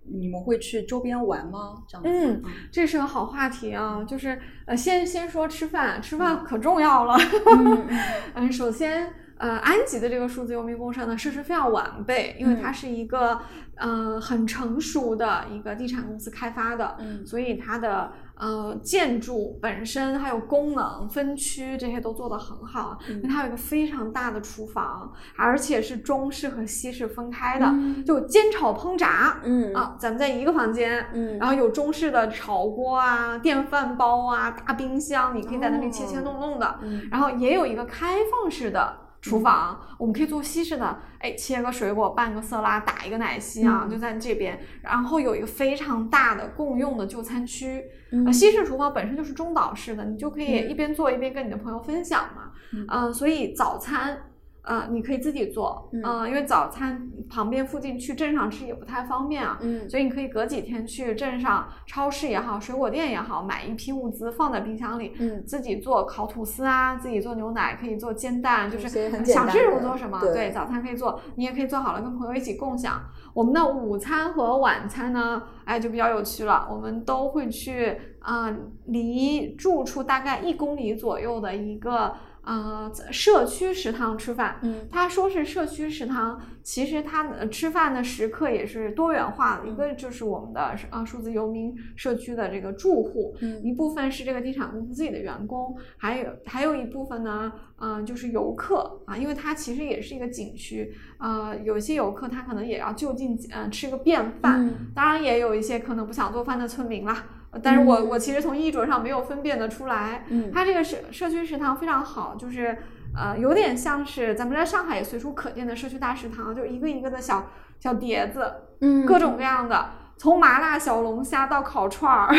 你们会去周边玩吗？这样子，嗯，这是个好话题啊，就是呃，先先说吃饭，吃饭可重要了。嗯嗯 嗯，首先，呃，安吉的这个数字游民公社呢，设施非常完备，因为它嗯是一个呃很成熟的一个地产公司开发的，嗯所以它的呃建筑本身还有功能分区这些都做得很好，因为它有一个非常大的厨房，而且是中式和西式分开的，嗯就煎炒烹炸。嗯啊，咱们在一个房间，嗯然后有中式的炒锅啊、电饭煲啊、大冰箱，你可以在那里切切弄弄的。嗯然后也有一个开放式的厨房，我们可以做西式的，哎，切个水果，拌个色拉，打一个奶昔啊，嗯就在这边。然后有一个非常大的共用的就餐区，西式厨房本身就是中岛式的，你就可以嗯一边做一边跟你的朋友分享嘛。嗯呃，所以早餐。呃，你可以自己做，嗯呃因为早餐旁边附近去镇上吃也不太方便啊，嗯所以你可以隔几天去镇上超市也好，水果店也好，买一批物资放在冰箱里，嗯自己做烤吐司啊，自己做牛奶，可以做煎蛋，就是想吃什么做什么。对早餐可以做，你也可以做好了跟朋友一起共享。我们的午餐和晚餐呢，哎，就比较有趣了。我们都会去啊、呃离住处大概一公里左右的一个呃社区食堂吃饭。嗯他说是社区食堂，其实它的吃饭的时刻也是多元化的。一个就是我们的呃数字游民社区的这个住户，嗯一部分是这个地产公司自己的员工，还有还有一部分呢，嗯、就是游客啊，因为它其实也是一个景区，呃，有些游客他可能也要就近呃吃个便饭，嗯当然也有一些可能不想做饭的村民啦。呃但是我、嗯。我其实从衣着上没有分辨得出来，嗯。它这个社社区食堂非常好，就是呃有点像是咱们在上海也随处可见的社区大食堂，就一个一个的小小碟子，嗯各种各样的，从麻辣小龙虾到烤串儿，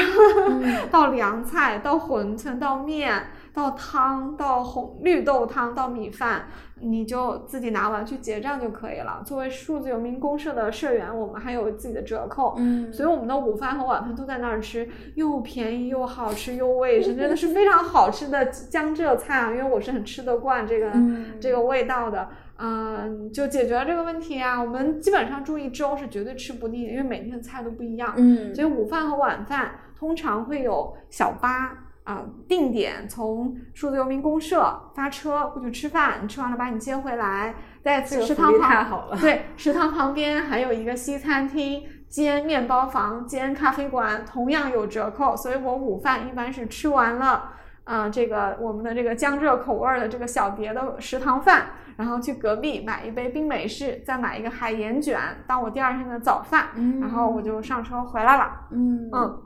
嗯。到凉菜，到馄饨，到面，到汤，到红绿豆汤，到米饭，你就自己拿完去结账就可以了。作为数字游民公社的社员，我们还有自己的折扣。嗯所以我们的午饭和晚饭都在那儿吃，又便宜又好吃又卫生，真的是非常好吃的江浙菜啊！因为我是很吃得惯这个、嗯这个味道的，嗯、就解决了这个问题啊。我们基本上住一周是绝对吃不腻的，因为每天的菜都不一样。嗯所以午饭和晚饭通常会有小巴啊、定点从数字游民公社发车过去吃饭，你吃完了把你接回来，在食堂旁太好了对，食堂旁边还有一个西餐厅兼面包房兼咖啡馆，同样有折扣。所以我午饭一般是吃完了。啊、这个我们的这个江浙口味儿的这个小碟的食堂饭，然后去隔壁买一杯冰美式，再买一个海盐卷当我第二天的早饭，嗯然后我就上车回来了。嗯嗯，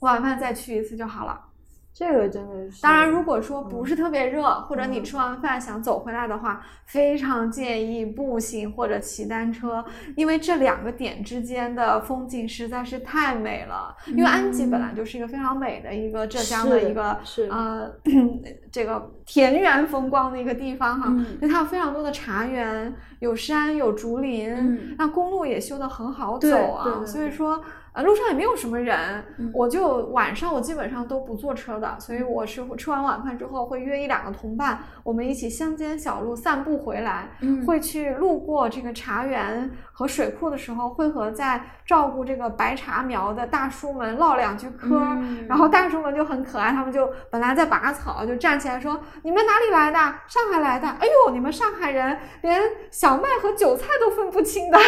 晚饭再去一次就好了。这个真的是。当然，如果说不是特别热，或者你吃完饭想走回来的话，非常建议步行或者骑单车，因为这两个点之间的风景实在是太美了。因为安吉本来就是一个非常美的一个浙江的一个是呃 这个田园风光的一个地方哈，因为它有非常多的茶园，有山有竹林，那公路也修得很好走啊，所以说。呃，路上也没有什么人，我就晚上我基本上都不坐车的，所以我是吃完晚饭之后会约一两个同伴，我们一起乡间小路散步回来，会去路过这个茶园和水库的时候，会和在照顾这个白茶苗的大叔们唠两句嗑，然后大叔们就很可爱，他们就本来在拔草，就站起来说：“你们哪里来的？上海来的？哎呦，你们上海人连小麦和韭菜都分不清的，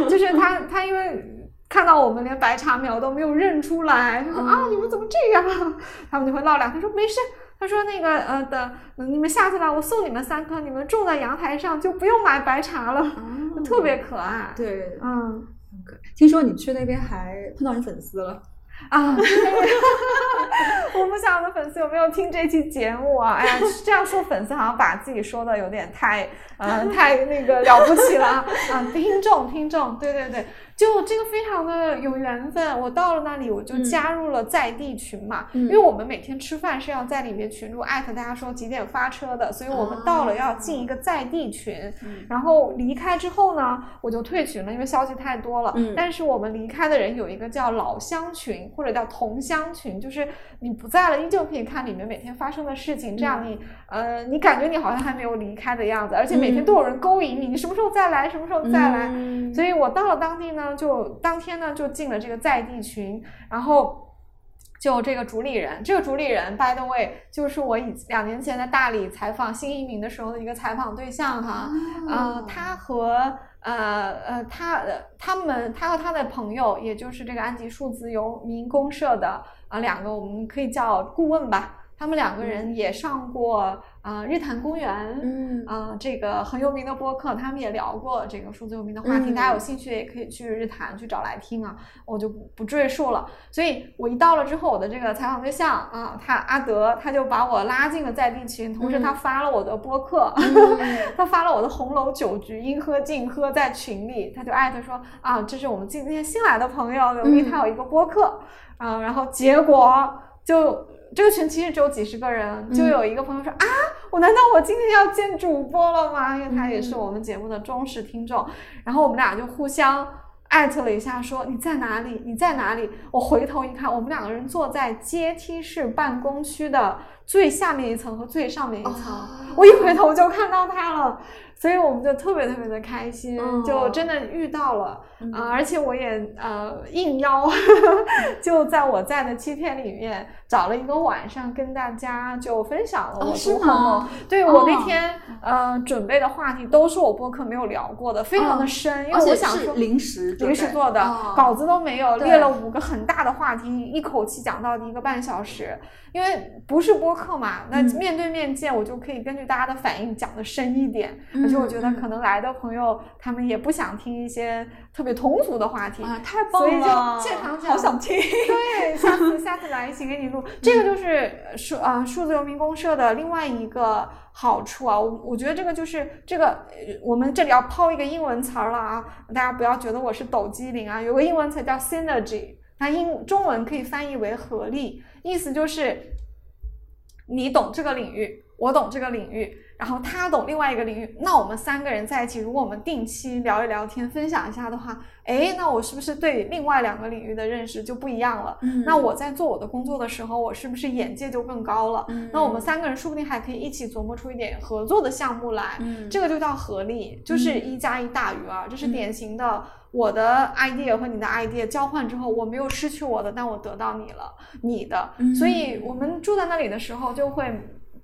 就是他他因为。”看到我们连白茶苗都没有认出来，他说啊，你们怎么这样？他们就会唠两，他说没事，他说那个呃等你们下次来，我送你们三颗，你们种在阳台上就不用买白茶了，特别可爱。对，嗯，听说你去那边还碰到你粉丝了。啊，我不晓得粉丝有没有听这期节目啊？哎呀，这样说粉丝好像把自己说的有点太，呃，太那个了不起了啊！听众，听众，对对对，就这个非常的有缘分。我到了那里，我就加入了在地群嘛，因为我们每天吃饭是要在里面群主艾特大家说几点发车的，所以我们到了要进一个在地群。然后离开之后呢，我就退群了，因为消息太多了。但是我们离开的人有一个叫老乡群。或者叫同乡群，就是你不在了，依旧可以看里面每天发生的事情，这样你呃，你感觉你好像还没有离开的样子，而且每天都有人勾引你，你什么时候再来，什么时候再来。所以我到了当地呢，就当天呢就进了这个在地群，然后就这个主理人，这个主理人 by the way 就是我以两年前在大理采访新移民的时候的一个采访对象哈，呃，他和。呃呃，他他们他和他的朋友，也就是这个安吉数字游民公社的啊两个，我们可以叫顾问吧。他们两个人也上过啊日坛公园，嗯啊这个很有名的播客，他们也聊过这个数字游民的话题。大家有兴趣也可以去日坛去找来听啊，我就不赘述了。所以我一到了之后，我的这个采访对象啊，他阿德他就把我拉进了在地群，同时他发了我的播客，他发了我的红楼酒局应喝尽喝在群里，他就艾特说啊，这是我们今天新来的朋友，刘斌他有一个播客啊，然后结果就。这个群其实只有几十个人，就有一个朋友说啊，我难道我今天要见主播了吗？因为他也是我们节目的忠实听众，然后我们俩就互相艾特了一下，说你在哪里？你在哪里？我回头一看，我们两个人坐在阶梯式办公区的最下面一层和最上面一层，我一回头就看到他了。所以我们就特别特别的开心，就真的遇到了啊！而且我也呃应邀，就在我在的七天里面找了一个晚上跟大家就分享了我读红楼。对我那天呃准备的话题都是我播客没有聊过的，非常的深，因为我想说临时临时做的，稿子都没有，列了五个很大的话题，一口气讲到一个半小时。因为不是播客嘛，那面对面见，我就可以根据大家的反应讲的深一点。而且我觉得可能来的朋友他们也不想听一些特别通俗的话题啊，太棒了，所以就现场讲，好想听。对，下次下次来一起给你录。这个就是数啊数字游民公社的另外一个好处啊，我我觉得这个就是这个我们这里要抛一个英文词儿了啊，大家不要觉得我是抖机灵啊，有个英文词叫 synergy，它英中文可以翻译为合力。意思就是，你懂这个领域，我懂这个领域，然后他懂另外一个领域，那我们三个人在一起，如果我们定期聊一聊天，分享一下的话，哎，那我是不是对另外两个领域的认识就不一样了？那我在做我的工作的时候，我是不是眼界就更高了？那我们三个人说不定还可以一起琢磨出一点合作的项目来，这个就叫合力，就是一加一大于二，这是典型的。我的 idea 和你的 idea 交换之后，我没有失去我的，但我得到你了，你的。所以我们住在那里的时候，就会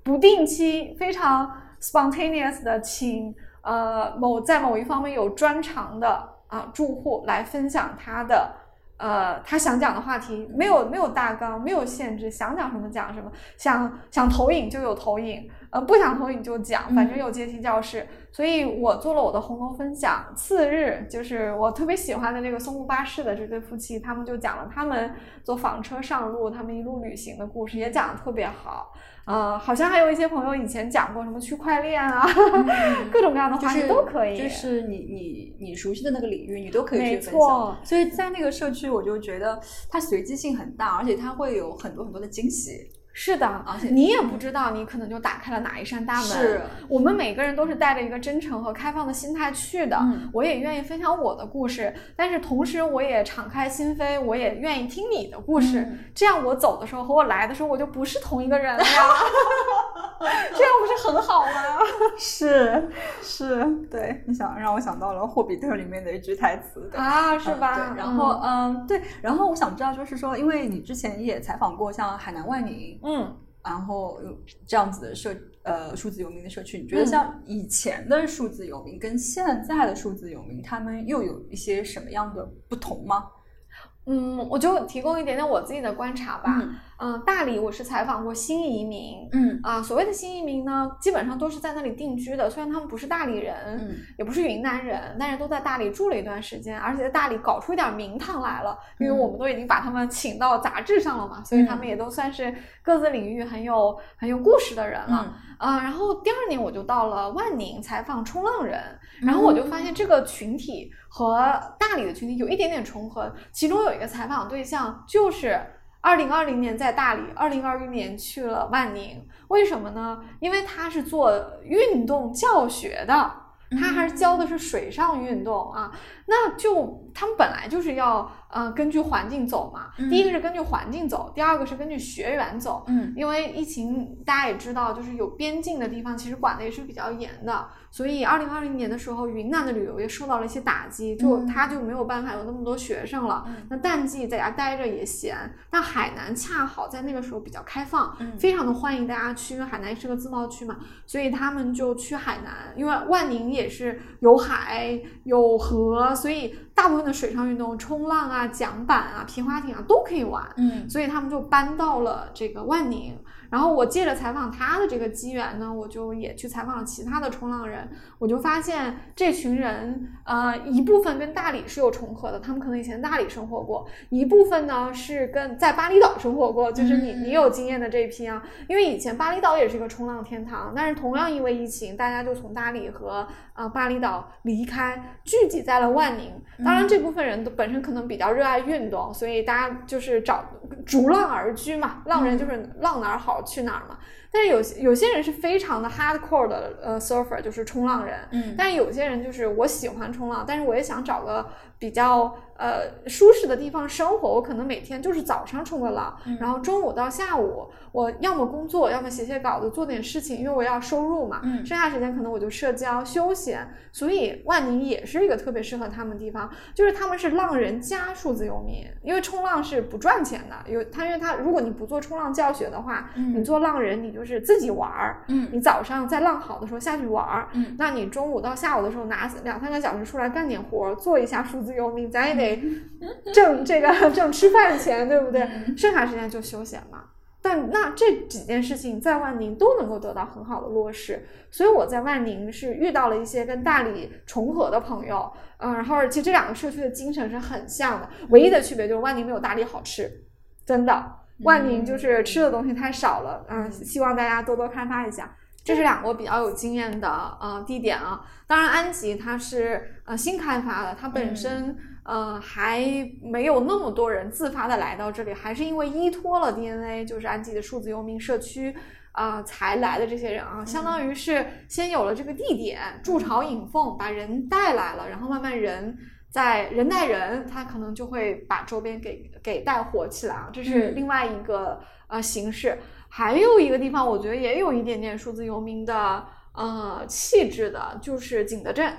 不定期、非常 spontaneous 的请呃某在某一方面有专长的啊住户来分享他的呃他想讲的话题，没有没有大纲，没有限制，想讲什么讲什么，想想投影就有投影。呃，不想投你就讲，反正有阶梯教室。所以我做了我的红楼分享。次日，就是我特别喜欢的那个松木巴士的这对夫妻，他们就讲了他们坐房车上路，他们一路旅行的故事，也讲的特别好。呃，好像还有一些朋友以前讲过什么区块链啊，各种各样的话题都可以。就是你你你熟悉的那个领域，你都可以去分享。所以在那个社区，我就觉得它随机性很大，而且它会有很多很多的惊喜。是的，而且你也不知道，你可能就打开了哪一扇大门。是我们每个人都是带着一个真诚和开放的心态去的。我也愿意分享我的故事，但是同时我也敞开心扉，我也愿意听你的故事。这样我走的时候和我来的时候，我就不是同一个人了呀。这样不是很好吗？是是，对，你想让我想到了《霍比特》里面的一句台词啊，是吧？然后嗯，对，然后我想知道，就是说，因为你之前也采访过像海南万宁。嗯，然后这样子的社呃数字游民的社区，你觉得像以前的数字游民跟现在的数字游民，他们又有一些什么样的不同吗？嗯，我就提供一点点我自己的观察吧。嗯，大理我是采访过新移民。嗯啊，所谓的新移民呢，基本上都是在那里定居的。虽然他们不是大理人，嗯，也不是云南人，但是都在大理住了一段时间，而且在大理搞出一点名堂来了。因为我们都已经把他们请到杂志上了嘛，所以他们也都算是各自领域很有很有故事的人了。啊，然后第二年我就到了万宁采访冲浪人，然后我就发现这个群体和大理的群体有一点点重合，其中有一个采访对象就是二零二零年在大理，二零二一年去了万宁，为什么呢？因为他是做运动教学的，他还是教的是水上运动啊，那就他们本来就是要。嗯，根据环境走嘛。第一个是根据环境走，第二个是根据学员走。嗯，因为疫情大家也知道，就是有边境的地方，其实管的也是比较严的。所以二零二零年的时候，云南的旅游业受到了一些打击，就他就没有办法有那么多学生了。那淡季在家待着也闲。但海南恰好在那个时候比较开放，非常的欢迎大家去，因为海南是个自贸区嘛，所以他们就去海南。因为万宁也是有海有河，所以大部分的水上运动，冲浪啊。桨板啊，皮划艇啊，都可以玩。嗯，所以他们就搬到了这个万宁。然后我借着采访他的这个机缘呢，我就也去采访了其他的冲浪人，我就发现这群人，呃，一部分跟大理是有重合的，他们可能以前大理生活过；一部分呢是跟在巴厘岛生活过，就是你你有经验的这一批啊。因为以前巴厘岛也是一个冲浪天堂，但是同样因为疫情，大家就从大理和呃巴厘岛离开，聚集在了万宁。当然，这部分人都本身可能比较热爱运动，所以大家就是找逐浪而居嘛，浪人就是浪哪儿好。去哪儿嘛？但是有些有些人是非常的 hardcore 的呃 surfer，就是冲浪人。嗯，但是有些人就是我喜欢冲浪，但是我也想找个比较。呃，舒适的地方生活，我可能每天就是早上冲个浪，然后中午到下午，我要么工作，要么写写稿子，做点事情，因为我要收入嘛。嗯，剩下时间可能我就社交休闲。所以万宁也是一个特别适合他们地方，就是他们是浪人加数字游民，因为冲浪是不赚钱的。有他，因为他如果你不做冲浪教学的话，你做浪人，你就是自己玩儿。嗯，你早上在浪好的时候下去玩儿。嗯，那你中午到下午的时候拿两三个小时出来干点活，做一下数字游民，咱也得。挣这个挣吃饭钱，对不对？剩下时间就休闲嘛。但那这几件事情在万宁都能够得到很好的落实，所以我在万宁是遇到了一些跟大理重合的朋友，嗯，然后其实这两个社区的精神是很像的，唯一的区别就是万宁没有大理好吃，真的，万宁就是吃的东西太少了，嗯，希望大家多多开发一下。这是两个比较有经验的呃地点啊，当然安吉它是呃新开发的，它本身呃还没有那么多人自发的来到这里，还是因为依托了 DNA，就是安吉的数字游民社区啊才来的这些人啊，相当于是先有了这个地点筑巢引凤，把人带来了，然后慢慢人在人带人，他可能就会把周边给给带火起来啊，这是另外一个呃形式。还有一个地方，我觉得也有一点点数字游民的呃气质的，就是景德镇。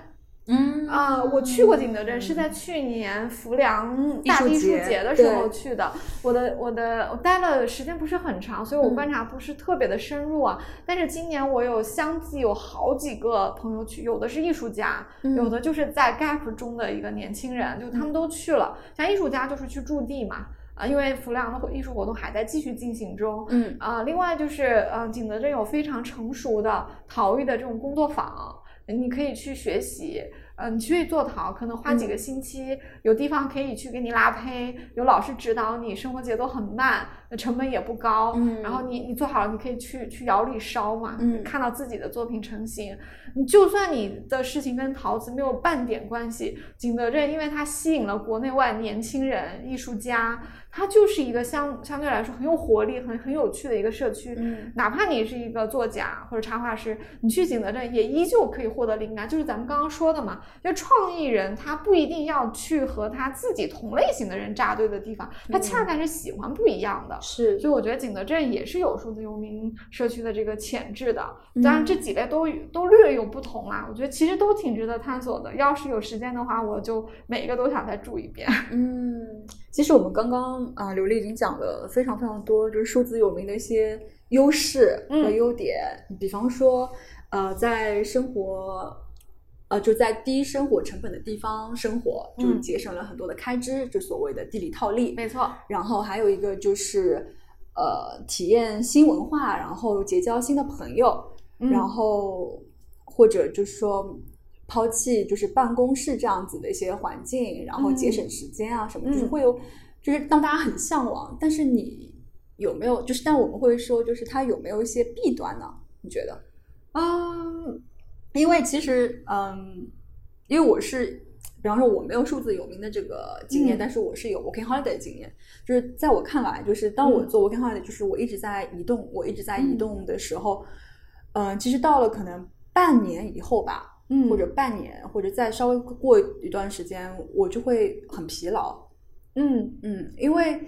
嗯啊，我去过景德镇，是在去年浮梁大艺术节的时候去的。我的我的我待了时间不是很长，所以我观察不是特别的深入啊。但是今年我有相继有好几个朋友去，有的是艺术家，有的就是在 gap 中的一个年轻人，就他们都去了。像艺术家就是去驻地嘛。啊，因为浮梁的艺术活动还在继续进行中。嗯啊，另外就是呃，景德镇有非常成熟的陶艺的这种工作坊，你可以去学习。呃，你去做陶，可能花几个星期，有地方可以去给你拉胚，有老师指导你，生活节奏很慢，成本也不高。嗯然后你你做好了，你可以去去窑里烧嘛，嗯看到自己的作品成型。你就算你的事情跟陶瓷没有半点关系，景德镇因为它吸引了国内外年轻人、艺术家，它就是一个相相对来说很有活力、很很有趣的一个社区。嗯哪怕你是一个作家或者插画师，你去景德镇也依旧可以获得灵感。就是咱们刚刚说的嘛，就创意人他不一定要去和他自己同类型的人扎堆的地方，他恰恰是喜欢不一样的。是所以我觉得景德镇也是有数字游民社区的这个潜质的，嗯当然这几类都都略有不同啦。我觉得其实都挺值得探索的。要是有时间的话，我就每一个都想再住一遍。嗯，其实我们刚刚啊，刘丽已经讲了非常非常多，就是数字游民的一些优势和嗯优点。比方说，呃，在生活，呃，就在低生活成本的地方生活，就节省了很多的开支，就所谓的地理套利。没错，然后还有一个就是，呃，体验新文化，然后结交新的朋友，嗯然后或者就是说抛弃就是办公室这样子的一些环境，然后节省时间啊什么，就是嗯会有，就是让大家很向往。但是你有没有就是，但我们会说，就是它有没有一些弊端呢？你觉得？嗯因为其实，嗯，因为我是，比方说我没有数字有名的这个经验，嗯。但是我是有 working holiday 的经验。就是在我看来，就是当我嗯。做 working holiday，就是我一直在移动，我一直在移嗯。动的时候，嗯、其实到了可能半年以后吧，嗯，或者半年，或者再稍微过一段时间，我就会很疲劳。嗯。嗯，因为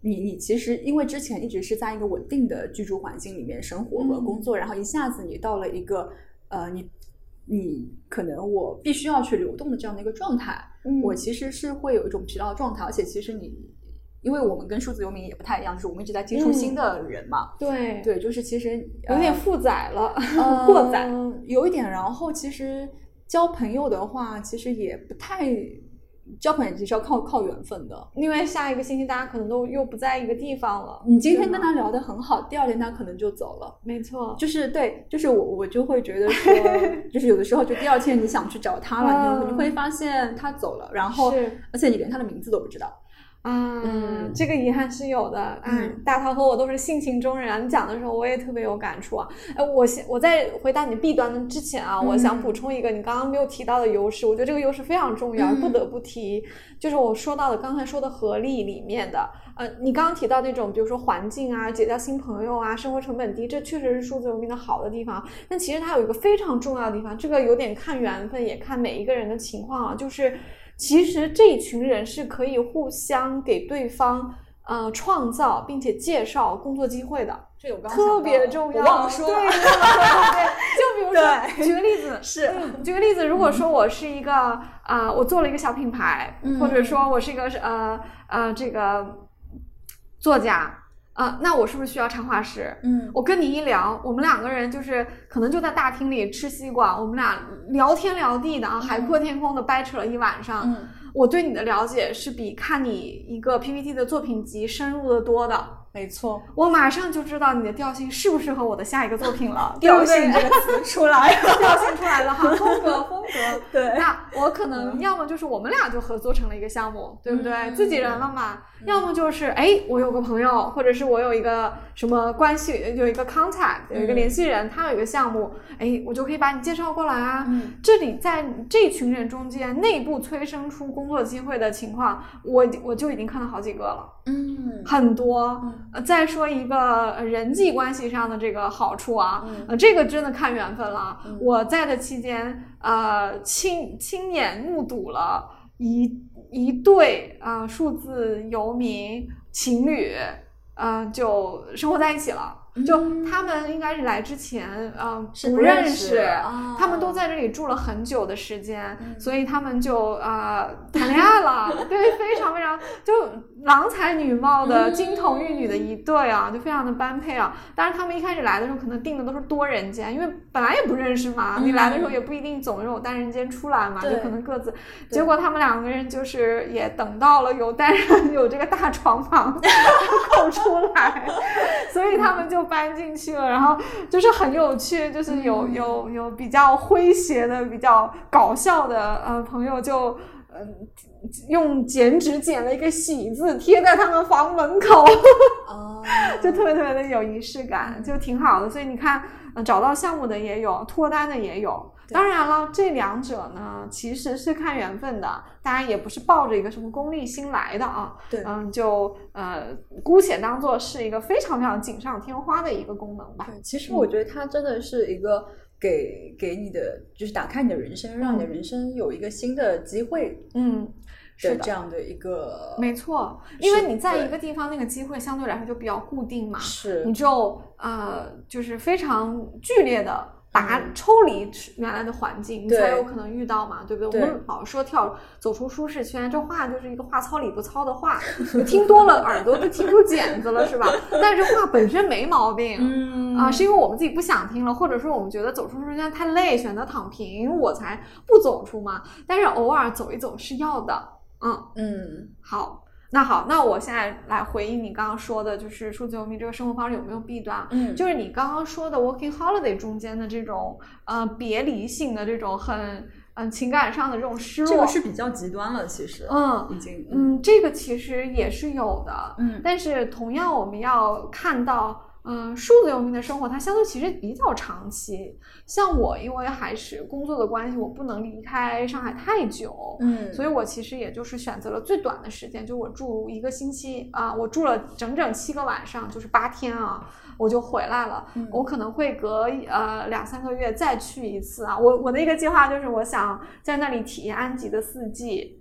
你你其实因为之前一直是在一个稳定的居住环境里面生活和嗯。工作，然后一下子你到了一个呃你你可能我必须要去流动的这样的一个状态，嗯我其实是会有一种疲劳的状态，而且其实你因为我们跟数字游民也不太一样，就是我们一直在接触嗯新的人嘛，对对，就是其实呃有点负载了，呃过载。有一点。然后其实交朋友的话，其实也不太交朋友，其实要靠靠缘分的。因为下一个星期大家可能都又不在一个地方了。你今天跟他聊得很好，第二天他可能就走了。没错，就是对，就是我我就会觉得说，就是有的时候就第二天你想去找他了，你嗯你会发现他走了，然后是而且你连他的名字都不知道。啊，嗯这个遗憾是有的。嗯嗯，大涛和我都是性情中人啊，你讲的时候我也特别有感触啊。哎，我先我在回答你弊端的之前啊，我想嗯补充一个你刚刚没有提到的优势，我觉得这个优势非常重要，嗯不得不提，就是我说到的刚才说的合力里面的。呃，你刚刚提到那种，比如说环境啊，结交新朋友啊，生活成本低，这确实是数字游民的好的地方。但其实它有一个非常重要的地方，这个有点看缘分，也看每一个人的情况啊，就是其实这一群人是可以互相给对方呃创造并且介绍工作机会的。这有刚特别重要，我忘了说对，对对对，就比如说，举个例子，是嗯，举个例子，如果说我是一个啊、我做了一个小品牌，嗯或者说我是一个是呃呃这个作家啊、那我是不是需要插画师？嗯我跟你一聊，我们两个人就是可能就在大厅里吃西瓜，我们俩聊天聊地的啊，海阔天空的掰扯了一晚上。嗯我对你的了解是比看你一个 PPT 的作品集深入的多的。没错，我马上就知道你的调性适不适合我的下一个作品了，调性这个词出来了。调性出来了哈，风格风格。对那我可能要么就是我们俩就合作成了一个项目，对不对？嗯自己人了嘛。要么就是哎，我有个朋友，或者是我有一个什么关系，有一个 contact，有一个嗯联系人，他有一个项目，哎，我就可以把你介绍过来啊。嗯这里在这群人中间内部催生出工作机会的情况，我我就已经看到好几个了。嗯很多嗯。呃，再说一个呃人际关系上的这个好处啊，嗯呃，这个真的看缘分了。嗯我在的期间，呃，亲亲眼目睹了一一对啊、呃数字游民情侣，呃，就生活在一起了。就他们应该是来之前，嗯，是不不认识他们都在这里住了很久的时间，所以他们就呃谈恋爱了，对，非常非常就郎才女貌的金童玉女的一对啊，就非常的般配啊。当然，他们一开始来的时候可能订的都是多人间，因为本来也不认识嘛，你来的时候也不一定总有单人间出来嘛，就可能各自。结果他们两个人就是也等到了有单人有这个大床房 空出来，所以他们就搬进去了，然后就是很有趣，就是有有有比较诙谐的、比较搞笑的呃朋友就。嗯，用剪纸剪了一个喜字贴在他们房门口，哦，就特别特别的有仪式感，就挺好的。所以你看，嗯，找到项目的也有，脱单的也有。当然了，这两者呢其实是看缘分的，当然也不是抱着一个什么功利心来的啊。对嗯，就呃，姑且当做是一个非常非常锦上添花的一个功能吧。对，其实我觉得它真的是一个给给你的，就是打开你的人生，让你的人生有一个新的机会嗯，是这样的一个，没错，因为你在一个地方那个机会相对来说就比较固定嘛，是你就呃就是非常剧烈的拔、嗯抽离原来的环境，你才有可能遇到嘛，对不对？对我们老说跳走出舒适圈，这话就是一个话糙理不糙的话，你听多了耳朵都听出茧子了，是吧？但是这话本身没毛病。嗯啊，是因为我们自己不想听了，或者说我们觉得走出舒适圈太累，选择躺平，我才不走出嘛。但是偶尔走一走是要的，嗯。嗯好，那好，那我现在来回应你刚刚说的，就是数字游民这个生活方式有没有弊端？嗯，就是你刚刚说的 working holiday 中间的这种呃别离性的这种很嗯、呃情感上的这种失落，这个是比较极端了，其实，嗯已经，嗯，这个其实也是有的，嗯但是同样我们要看到。嗯，数字游民的生活，它相对其实比较长期。像我，因为还是工作的关系，我不能离开上海太久，嗯，所以我其实也就是选择了最短的时间，就我住一个星期啊、我住了整整七个晚上，就是八天啊，我就回来了。嗯我可能会隔呃两三个月再去一次啊。我我的一个计划就是我想在那里体验安吉的四季。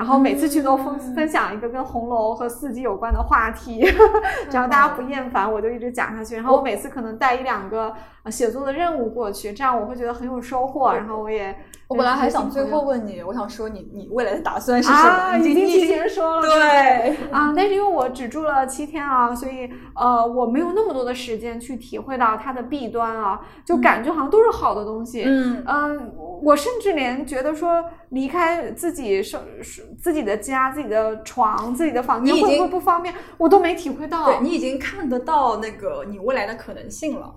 然后每次去都分嗯分享一个跟红楼和四季有关的话题，只要大家不厌烦，我就一直讲下去。然后我每次可能带一两个呃写作的任务过去，这样我会觉得很有收获。然后我也我本来还想最后问你，我想说你你未来的打算是什么？啊，已已经提前说了，对，啊，但是因为我只住了七天啊，所以呃，我没有那么多的时间去体会到它的弊端啊，就感觉好像都是好的东西。嗯嗯，我甚至连觉得说离开自己生自己的家、自己的床、自己的房间会不会不方便，我都没体会到。对你已经看得到那个你未来的可能性了。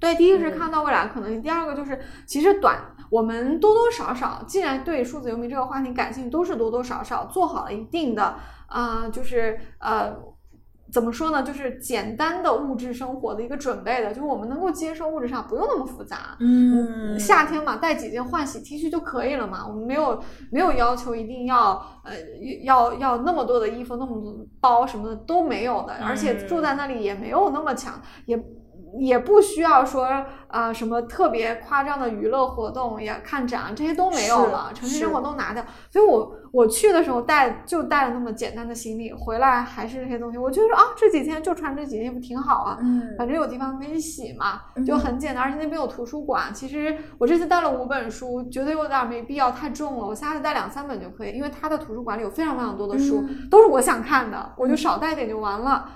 对，第一个是嗯看到未来可能性，第二个就是其实短，我们多多少少，既然对数字游民这个话题感兴趣，都是多多少少做好了一定的，呃，就是呃。怎么说呢？就是简单的物质生活的一个准备的，就是我们能够接受物质上不用那么复杂。嗯夏天嘛，带几件换洗 T 恤就可以了嘛。我们没有没有要求一定要呃要要那么多的衣服，那么多包什么的都没有的，而且住在那里也没有那么强，也也不需要说啊、呃什么特别夸张的娱乐活动呀、看展这些都没有了，城市生活都拿掉。所以我我去的时候带就带了那么简单的行李，回来还是这些东西。我就说啊，这几天就穿这几件衣服挺好啊。嗯反正有地方可以洗嘛，嗯就很简单，而且那边有图书馆。其实我这次带了五本书，觉得有点没必要，太重了。我下次带两三本就可以，因为他的图书馆里有非常非常多的书，嗯都是我想看的，我就少带点就完了。嗯、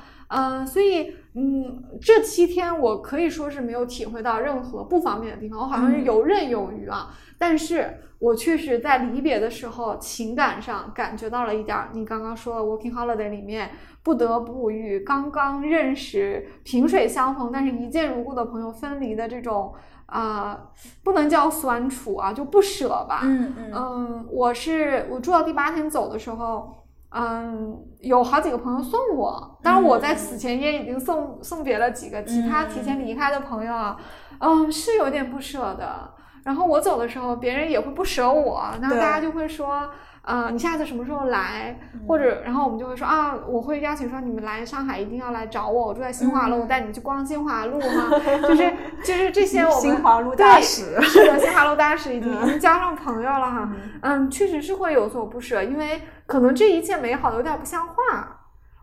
所以嗯，这七天我可以说是没有体会到任何不方便的地方，我好像是嗯游刃有余啊。但是我确实在离别的时候，情感上感觉到了一点儿，你刚刚说的 working holiday 里面不得不与刚刚认识、萍水相逢但是一见如故的朋友分离的这种啊、不能叫酸楚啊，就不舍吧。嗯嗯嗯，我是我住到第八天走的时候，嗯，有好几个朋友送我，当然我在此前也已经送送别了几个其他提前离开的朋友啊，嗯，是有点不舍的。然后我走的时候，别人也会不舍我，然后大家就会说，呃，你下次什么时候来？或者，然后我们就会说啊，我会邀请说你们来上海一定要来找我，我住在新华路，嗯我带你们去逛新华路哈，就是就是这些我们新华路对大使，是的，新华路大使已经 已经交上朋友了哈。嗯嗯，确实是会有所不舍，因为可能这一切美好的有点不像话。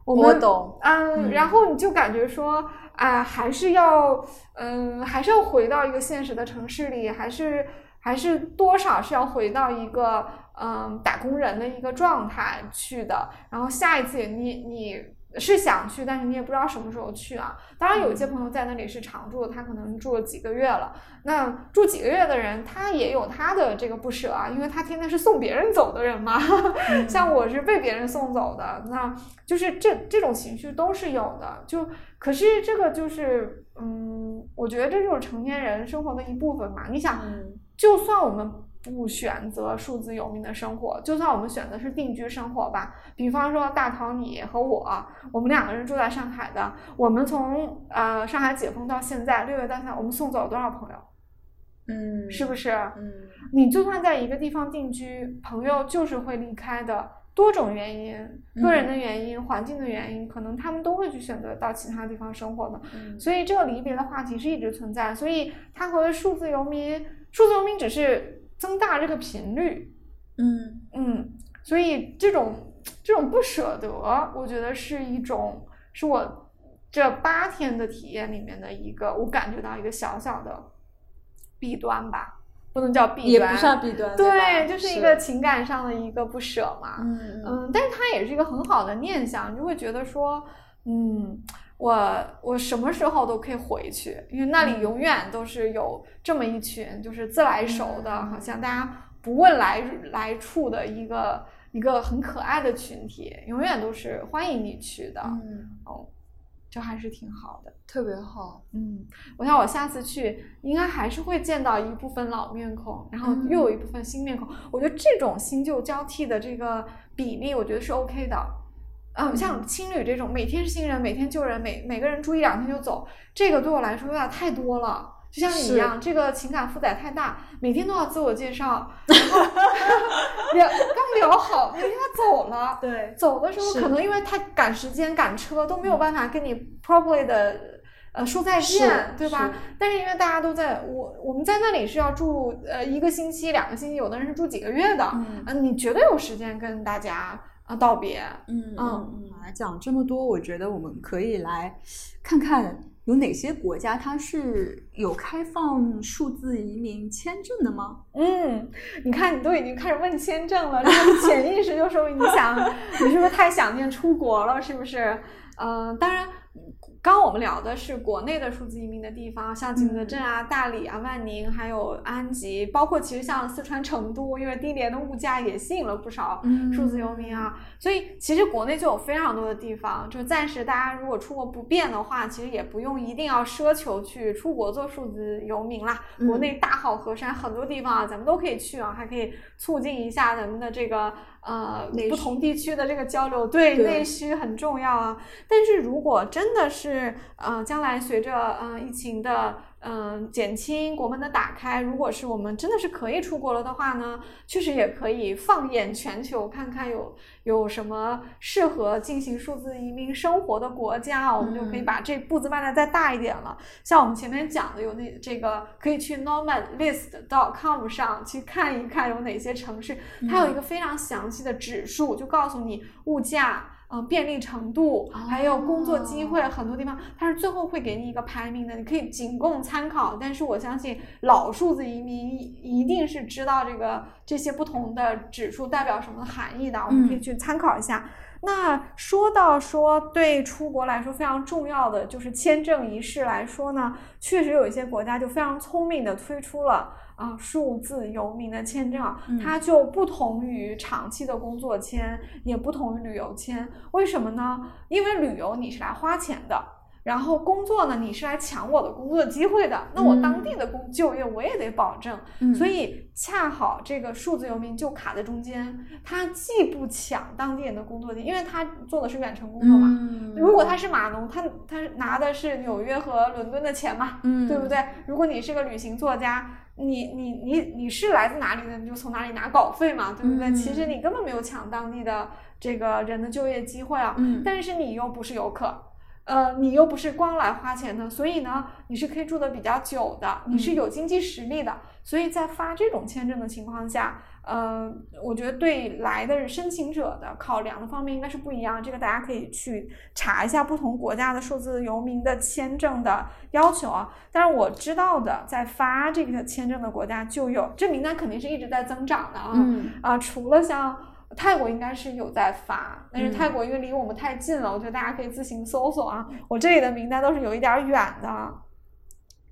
我们懂，嗯，然后你就感觉说，啊，还是要，嗯，还是要回到一个现实的城市里，还是还是多少是要回到一个，嗯，打工人的一个状态去的。然后下一次你你。是想去，但是你也不知道什么时候去啊。当然，有一些朋友在那里是常住，他可能住了几个月了。那住几个月的人，他也有他的这个不舍啊，因为他天天是送别人走的人嘛。像我是被别人送走的，那就是这这种情绪都是有的。就可是这个就是，嗯，我觉得这就是成年人生活的一部分嘛。你想，就算我们。不选择数字游民的生活，就算我们选择是定居生活吧。比方说大桃你和我，我们两个人住在上海的，我们从呃上海解封到现在，六月到现在，我们送走了多少朋友？嗯，是不是？嗯，你就算在一个地方定居，朋友就是会离开的，多种原因，个人的原因、环境的原因，可能他们都会去选择到其他地方生活的。所以这个离别的话题是一直存在。所以它和数字游民，数字游民只是。增大这个频率，嗯。嗯，所以这种这种不舍得，我觉得是一种是我这八天的体验里面的一个，我感觉到一个小小的弊端吧，不能叫弊端，也不算弊端，对，就是一个情感上的一个不舍嘛，嗯。嗯，但是它也是一个很好的念想，你就会觉得说，嗯。我我什么时候都可以回去，因为那里永远都是有这么一群就是自来熟的，好像大家不问来来处的一个一个很可爱的群体，永远都是欢迎你去的。嗯，哦，这还是挺好的，特别好。嗯，我想我下次去应该还是会见到一部分老面孔，然后又有一部分新面孔。我觉得这种新旧交替的这个比例，我觉得是 OK 的。嗯，像青旅这种每天是新人，每天旧人，每每个人住一两天就走，这个对我来说有点太多了。就像你一样，这个情感负载太大，每天都要自我介绍，聊刚聊好，明天他走了，对，走的时候可能因为他赶时间赶车都没有办法跟你 properly 的呃说再见，对吧？但是因为大家都在我我们在那里是要住呃一个星期、两个星期，有的人是住几个月的，嗯，你绝对有时间跟大家。啊，道别，嗯嗯，来讲这么多，我觉得我们可以来看看有哪些国家它是有开放数字移民签证的吗？嗯，你看你都已经开始问签证了，这个潜意识就说明你想，你是不是太想念出国了？是不是？嗯，当然。刚我们聊的是国内的数字移民的地方，像景德镇啊、大理啊、万宁，还有安吉，包括其实像四川成都，因为低廉的物价也吸引了不少数字游民啊。所以其实国内就有非常多的地方，就暂时大家如果出国不便的话，其实也不用一定要奢求去出国做数字游民啦。国内大好河山，很多地方啊，咱们都可以去啊，还可以促进一下咱们的这个。呃，不同地区的这个交流，对内需很重要啊。但是如果真的是呃，将来随着呃疫情的。嗯，减轻国门的打开，如果是我们真的是可以出国了的话呢，确实也可以放眼全球，看看有有什么适合进行数字移民生活的国家，我们就可以把这步子迈得再大一点了。像我们前面讲的，有那这个可以去 nomadlist.com 上去看一看有哪些城市，它有一个非常详细的指数，就告诉你物价。嗯，便利程度，还有工作机会，很多地方它是最后会给你一个排名的，你可以仅供参考。但是我相信老数字移民一定是知道这个这些不同的指数代表什么含义的，我们可以去参考一下。那说到说对出国来说非常重要的就是签证仪式来说呢，确实有一些国家就非常聪明的推出了。啊，数字游民的签证，它就不同于长期的工作签，也不同于旅游签。为什么呢？因为旅游你是来花钱的，然后工作呢，你是来抢我的工作机会的。那我当地的工就业我也得保证，所以恰好这个数字游民就卡在中间，他既不抢当地人的工作机因为他做的是远程工作嘛。如果他是码农，他他拿的是纽约和伦敦的钱嘛，对不对？如果你是个旅行作家。你你你你是来自哪里的，你就从哪里拿稿费嘛，对不对？其实你根本没有抢当地的这个人的就业机会啊。但是你又不是游客，呃，你又不是光来花钱的，所以呢，你是可以住的比较久的，你是有经济实力的，所以在发这种签证的情况下。呃，我觉得对来的申请者的考量的方面应该是不一样，这个大家可以去查一下不同国家的数字游民的签证的要求啊。但是我知道的，在发这个签证的国家就有，这名单肯定是一直在增长的啊。嗯啊，除了像泰国应该是有在发，但是泰国因为离我们太近了，我觉得大家可以自行搜索啊。我这里的名单都是有一点远的，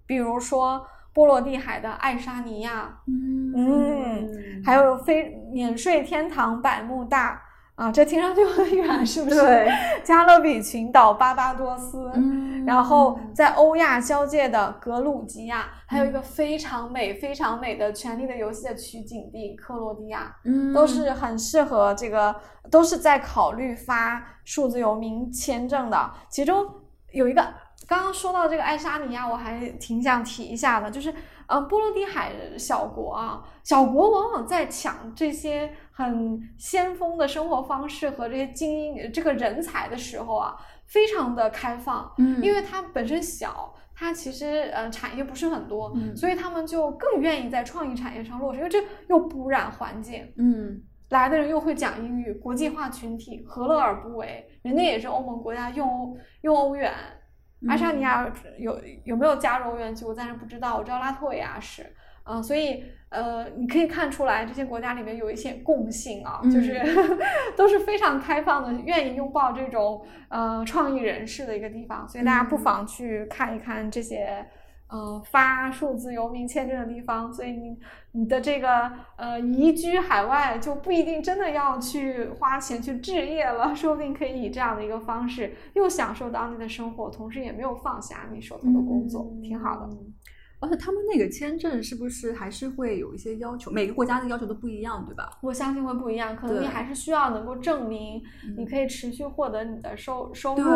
比如说。波罗的海的爱沙尼亚，嗯，还有非免税天堂百慕大啊，这听上去很远，是不是？对，加勒比群岛巴巴多斯，嗯，然后在欧亚交界的格鲁吉亚，还有一个非常美、非常美的《权力的游戏》的取景地克罗地亚，嗯，都是很适合这个，都是在考虑发数字游民签证的，其中有一个。刚刚说到这个爱沙尼亚，我还挺想提一下的，就是，呃，波罗的海小国啊，小国往往在抢这些很先锋的生活方式和这些精英这个人才的时候啊，非常的开放，嗯，因为它本身小，它其实呃产业不是很多，嗯，所以他们就更愿意在创意产业上落实，因为这又不污染环境，嗯，来的人又会讲英语，国际化群体何乐而不为？人家也是欧盟国家，用欧用欧元。爱沙尼亚有有没有加入欧元区？我暂时不知道。我知道拉脱维亚是，嗯，所以呃，你可以看出来这些国家里面有一些共性啊，就是 都是非常开放的，愿意拥抱这种呃创意人士的一个地方。所以大家不妨去看一看这些。呃，发数字游民签证的地方，所以你你的这个呃移居海外就不一定真的要去花钱去置业了，说不定可以以这样的一个方式，又享受当地的生活，同时也没有放下你手头的工作，挺好的。而且他们那个签证是不是还是会有一些要求？每个国家的要求都不一样，对吧？我相信会不一样，可能你还是需要能够证明你可以持续获得你的收收入，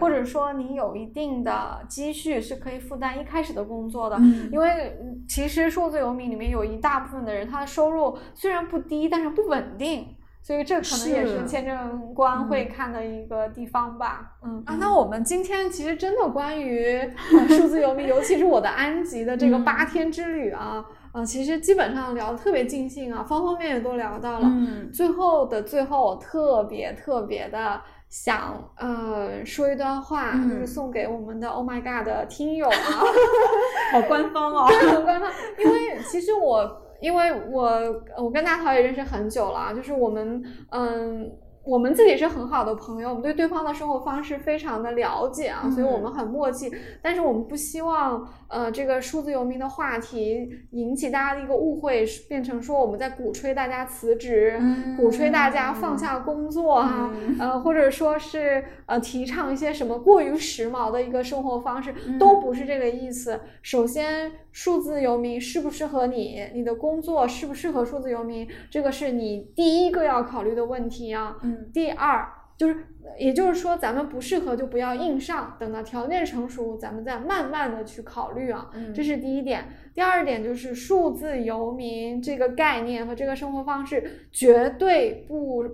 或者说你有一定的积蓄是可以负担一开始的工作的。因为其实数字游民里面有一大部分的人，他的收入虽然不低，但是不稳定。所以这可能也是签证官会看的一个地方吧。嗯啊，那我们今天其实真的关于数字游民，尤其是我的安吉的这个八天之旅啊，呃，其实基本上聊的特别尽兴啊，方方面面都聊到了。嗯，最后的最后，我特别特别的想呃说一段话，就是送给我们的 Oh My God 的听友啊，好官方哦，很官方，因为其实我。因为我我跟大桃也认识很久了，就是我们嗯。我们自己是很好的朋友，我们对对方的生活方式非常的了解啊，所以我们很默契。但是我们不希望，呃，这个数字游民的话题引起大家的一个误会，变成说我们在鼓吹大家辞职，鼓吹大家放下工作啊，呃，或者说是呃提倡一些什么过于时髦的一个生活方式，都不是这个意思。首先，数字游民适不适合你，你的工作适不适合数字游民，这个是你第一个要考虑的问题啊。第二就是，也就是说，咱们不适合就不要硬上，等到条件成熟，咱们再慢慢的去考虑啊。这是第一点。第二点就是，数字游民这个概念和这个生活方式绝对不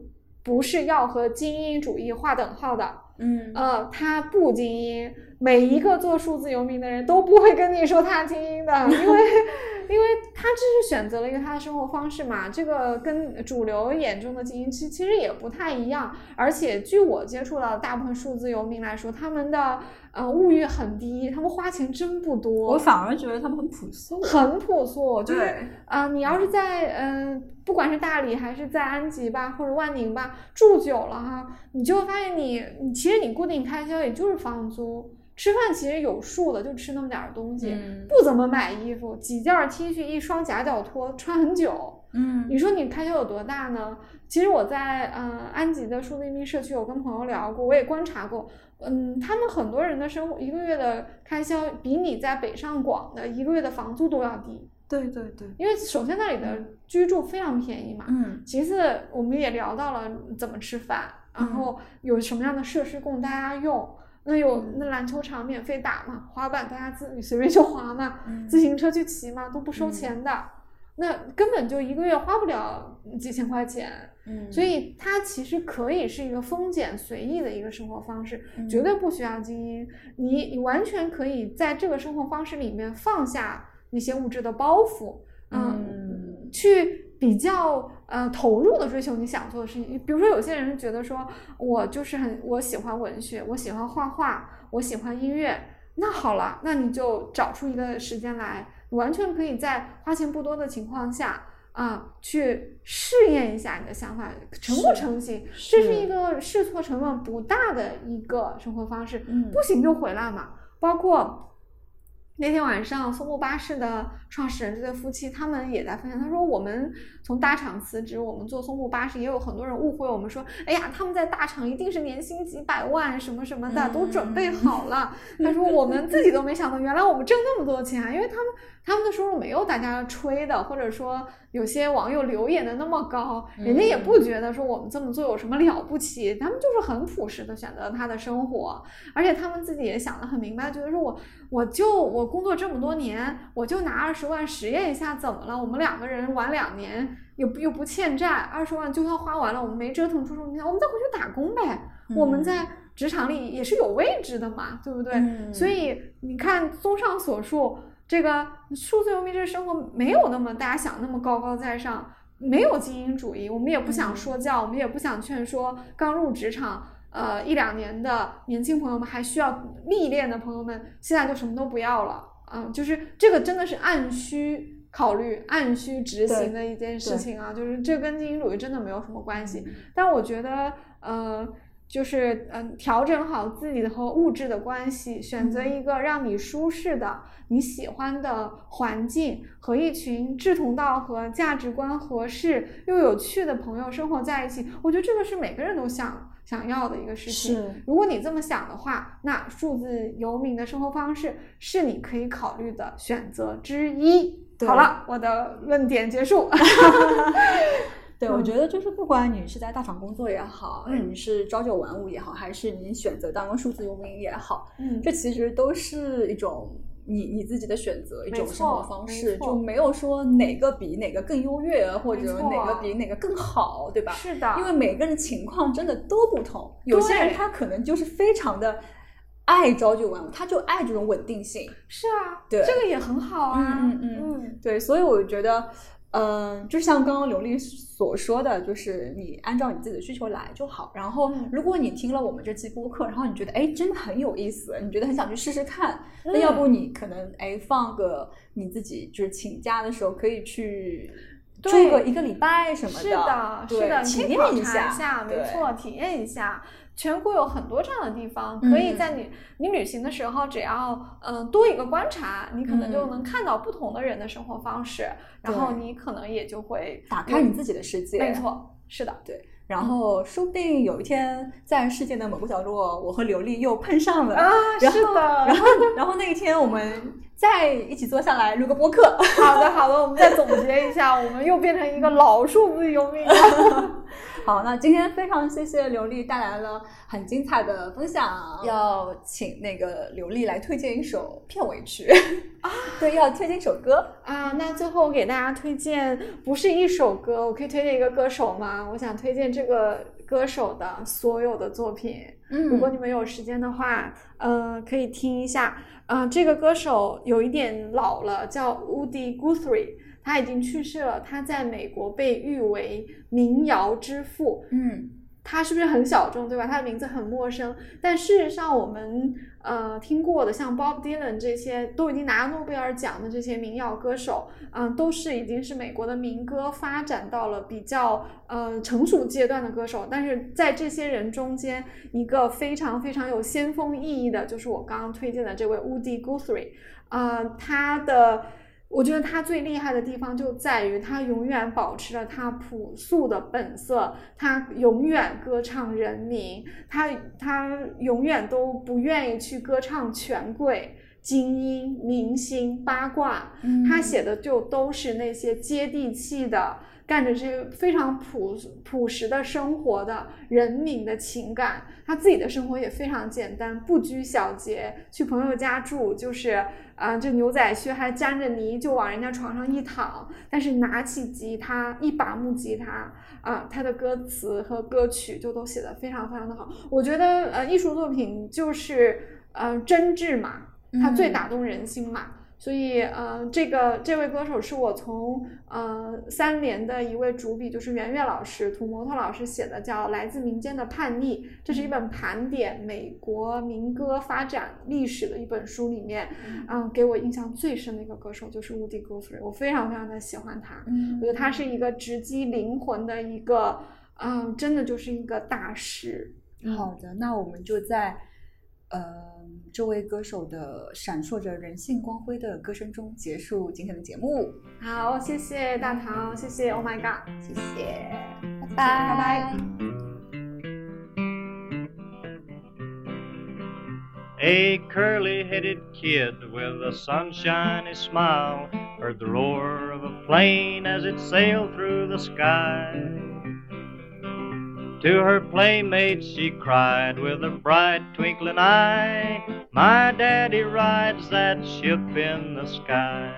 不是要和精英主义划等号的。嗯，呃，他不精英，每一个做数字游民的人都不会跟你说他精英的，因为。因为他这是选择了一个他的生活方式嘛，这个跟主流眼中的精英其其实也不太一样。而且据我接触到的大部分数字游民来说，他们的呃物欲很低，他们花钱真不多。我反而觉得他们很朴素，很朴素。就是啊，你要是在嗯，不管是大理还是在安吉吧，或者万宁吧住久了哈，你就会发现你你其实你固定开销也就是房租。吃饭其实有数的，就吃那么点儿东西，不怎么买衣服，几件 T 恤，一双夹脚拖，穿很久。嗯，你说你开销有多大呢？其实我在呃安吉的数字移民社区，有跟朋友聊过，我也观察过，嗯，他们很多人的生活一个月的开销比你在北上广的一个月的房租都要低。对对对，因为首先那里的居住非常便宜嘛。嗯。其次，我们也聊到了怎么吃饭，然后有什么样的设施供大家用。那有那篮球场免费打嘛？滑板大家自己随便就滑嘛？自行车去骑嘛？都不收钱的。那根本就一个月花不了几千块钱。嗯所以它其实可以是一个丰俭随意的一个生活方式，嗯绝对不需要精英。你你完全可以在这个生活方式里面放下那些物质的包袱，嗯去比较呃投入的追求你想做的事情。比如说，有些人觉得说，我就是很我喜欢文学，我喜欢画画，我喜欢音乐。那好了，那你就找出一个时间来，完全可以在花钱不多的情况下啊，去试验一下你的想法成不成型。这是是一个试错成本不大的一个生活方式。嗯不行就回来嘛。包括那天晚上，松木巴士的创始人这对夫妻，他们也在分享，他说我们从大厂辞职，我们做松木巴士，也有很多人误会我们说，哎呀，他们在大厂一定是年薪几百万什么什么的，都准备好了。他说我们自己都没想到，原来我们挣那么多钱啊，因为他们他们的收入没有大家吹的，或者说有些网友留言的那么高，人家也不觉得说我们这么做有什么了不起，他们就是很朴实的选择他的生活，而且他们自己也想得很明白，觉得说我我就我工作这么多年，我就拿二十万实验一下怎么了？我们两个人玩两年又不又不欠债，二十万就算花完了，我们没折腾出什么钱，我们再回去打工呗。我们在职场里也是有位置的嘛，对不对？嗯所以你看，综上所述，这个数字游民这生活没有那么大家想那么高高在上，没有精英主义，我们也不想说教，我们也不想劝说刚入职场。呃，一两年的年轻朋友们还需要历练的朋友们，现在就什么都不要了。嗯，就是这个真的是按需考虑、按需执行的一件事情啊，就是这跟精英主义真的没有什么关系。但我觉得，呃，就是嗯、调整好自己的和物质的关系，选择一个让你舒适的、你喜欢的环境，和一群志同道合、价值观合适又有趣的朋友生活在一起，我觉得这个是每个人都想想要的一个事情。是如果你这么想的话，那数字游民的生活方式是你可以考虑的选择之一。好了，我的论点结束。对，我嗯觉得就是不管你是在大厂工作也好，嗯你是朝九晚五也好，还是你选择当个数字游民也好，嗯这其实都是一种你你自己的选择，一种生活方式，错就没有说哪个比哪个更优越，或者哪个比哪个更好，对吧？是的，因为每个人情况真的都不同，有些人他可能就是非常的爱朝九晚五，他就爱这种稳定性。是啊，对这个也很好啊。嗯嗯嗯对，所以我觉得，嗯、就像刚刚刘丽所说的，就是你按照你自己的需求来就好。然后嗯，如果你听了我们这期播客，然后你觉得哎真的很有意思，你觉得很想去试试看，那嗯要不你可能哎放个你自己就是请假的时候可以去住个一个礼拜什么的是的，是的，体验一察下，没错，体验一下。全国有很多这样的地方，嗯可以在你、你旅行的时候，只要嗯、呃多一个观察，你可能就嗯能看到不同的人的生活方式，然后你可能也就会打开你自己的世界。没错，是的，对然后说不定有一天在世界的某个角落，我和刘丽又碰上了啊是的然后然后那一天我们再一起坐下来录个播客。好的，好的，我们再总结一下，我们又变成一个老数字游民了。好，那今天非常谢谢刘丽带来了很精彩的分享，要请那个刘丽来推荐一首片尾曲啊，对，要推荐一首歌。啊，那最后我给大家推荐不是一首歌，我可以推荐一个歌手吗？我想推荐这个歌手的所有的作品。嗯如果你们有时间的话，呃，可以听一下。呃，这个歌手有一点老了，叫 Woody Guthrie，他已经去世了。他在美国被誉为民谣之父。嗯他是不是很小众，对吧？他的名字很陌生，但事实上我们呃听过的，像 Bob Dylan 这些都已经拿诺贝尔奖的这些民谣歌手，嗯、都是已经是美国的民歌发展到了比较呃成熟阶段的歌手。但是在这些人中间，一个非常非常有先锋意义的，就是我刚刚推荐的这位 Woody Guthrie，呃，他的。我觉得他最厉害的地方就在于他永远保持了他朴素的本色，他永远歌唱人民，他他永远都不愿意去歌唱权贵、精英、明星、八卦，嗯。他写的就都是那些接地气的、干着这个非常朴朴实的生活的人民的情感。他自己的生活也非常简单，不拘小节。去朋友家住，就是啊，这牛仔靴还沾着泥，就往人家床上一躺。但是拿起吉他，一把木吉他啊，他的歌词和歌曲就都写的非常非常的好。我觉得呃，艺术作品就是呃真挚嘛，它最打动人心嘛。所以，呃，这个这位歌手是我从呃三联的一位主笔，就是圆月老师、土摩托老师写的，叫《来自民间的叛逆》，这是一本盘点美国民歌发展历史的一本书。里面，嗯，给我印象最深的一个歌手就是 Woody Guthrie，我非常非常的喜欢他。我觉得他是一个直击灵魂的一个，嗯，真的就是一个大师。好的，那我们就在。呃，这位歌手的闪烁着人性光辉的歌声中结束今天的节目。好，谢谢大唐，谢谢 Oh my God，谢谢，拜拜拜拜。A curly-headed kid with a sunshiny smile heard the roar of a plane as it sailed through the sky. To her playmates she cried with a bright twinkling eye, My daddy rides that ship in the sky.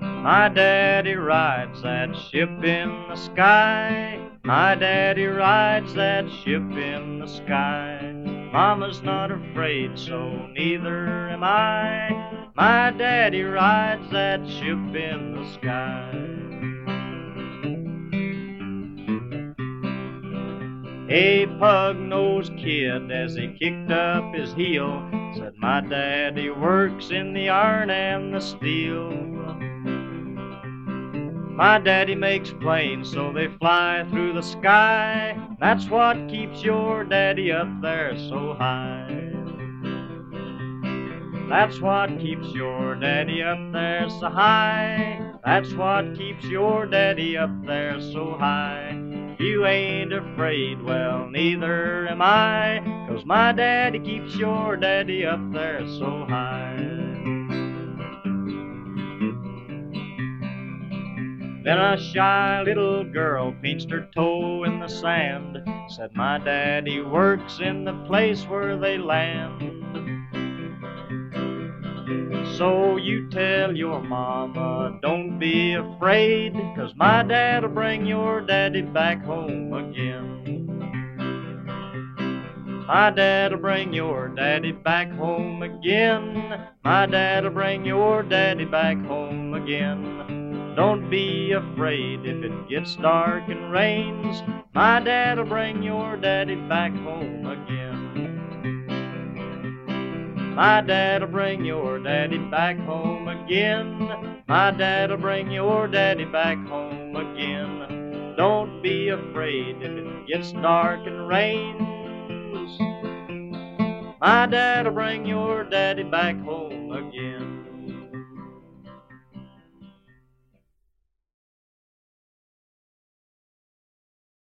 My daddy rides that ship in the sky. My daddy rides that ship in the sky. Mama's not afraid, so neither am I. My daddy rides that ship in the sky. A pug-nosed kid, as he kicked up his heel, said, My daddy works in the iron and the steel. My daddy makes planes so they fly through the sky. That's what keeps your daddy up there so high. That's what keeps your daddy up there so high. That's what keeps your daddy up there so high. You ain't afraid, well, neither am I, 'cause my daddy keeps your daddy up there so high. Then a shy little girl pinched her toe in the sand, said, My daddy works in the place where they land. So you tell your mama, don't be afraid, cause my dad'll bring your daddy back home again. My dad'll bring your daddy back home again. My dad'll bring your daddy back home again. Don't be afraid if it gets dark and rains. My dad'll bring your daddy back home again. My dad'll bring your daddy back home again. My dad'll bring your daddy back home again. Don't be afraid if it gets dark and rains. My dad'll bring your daddy back home again.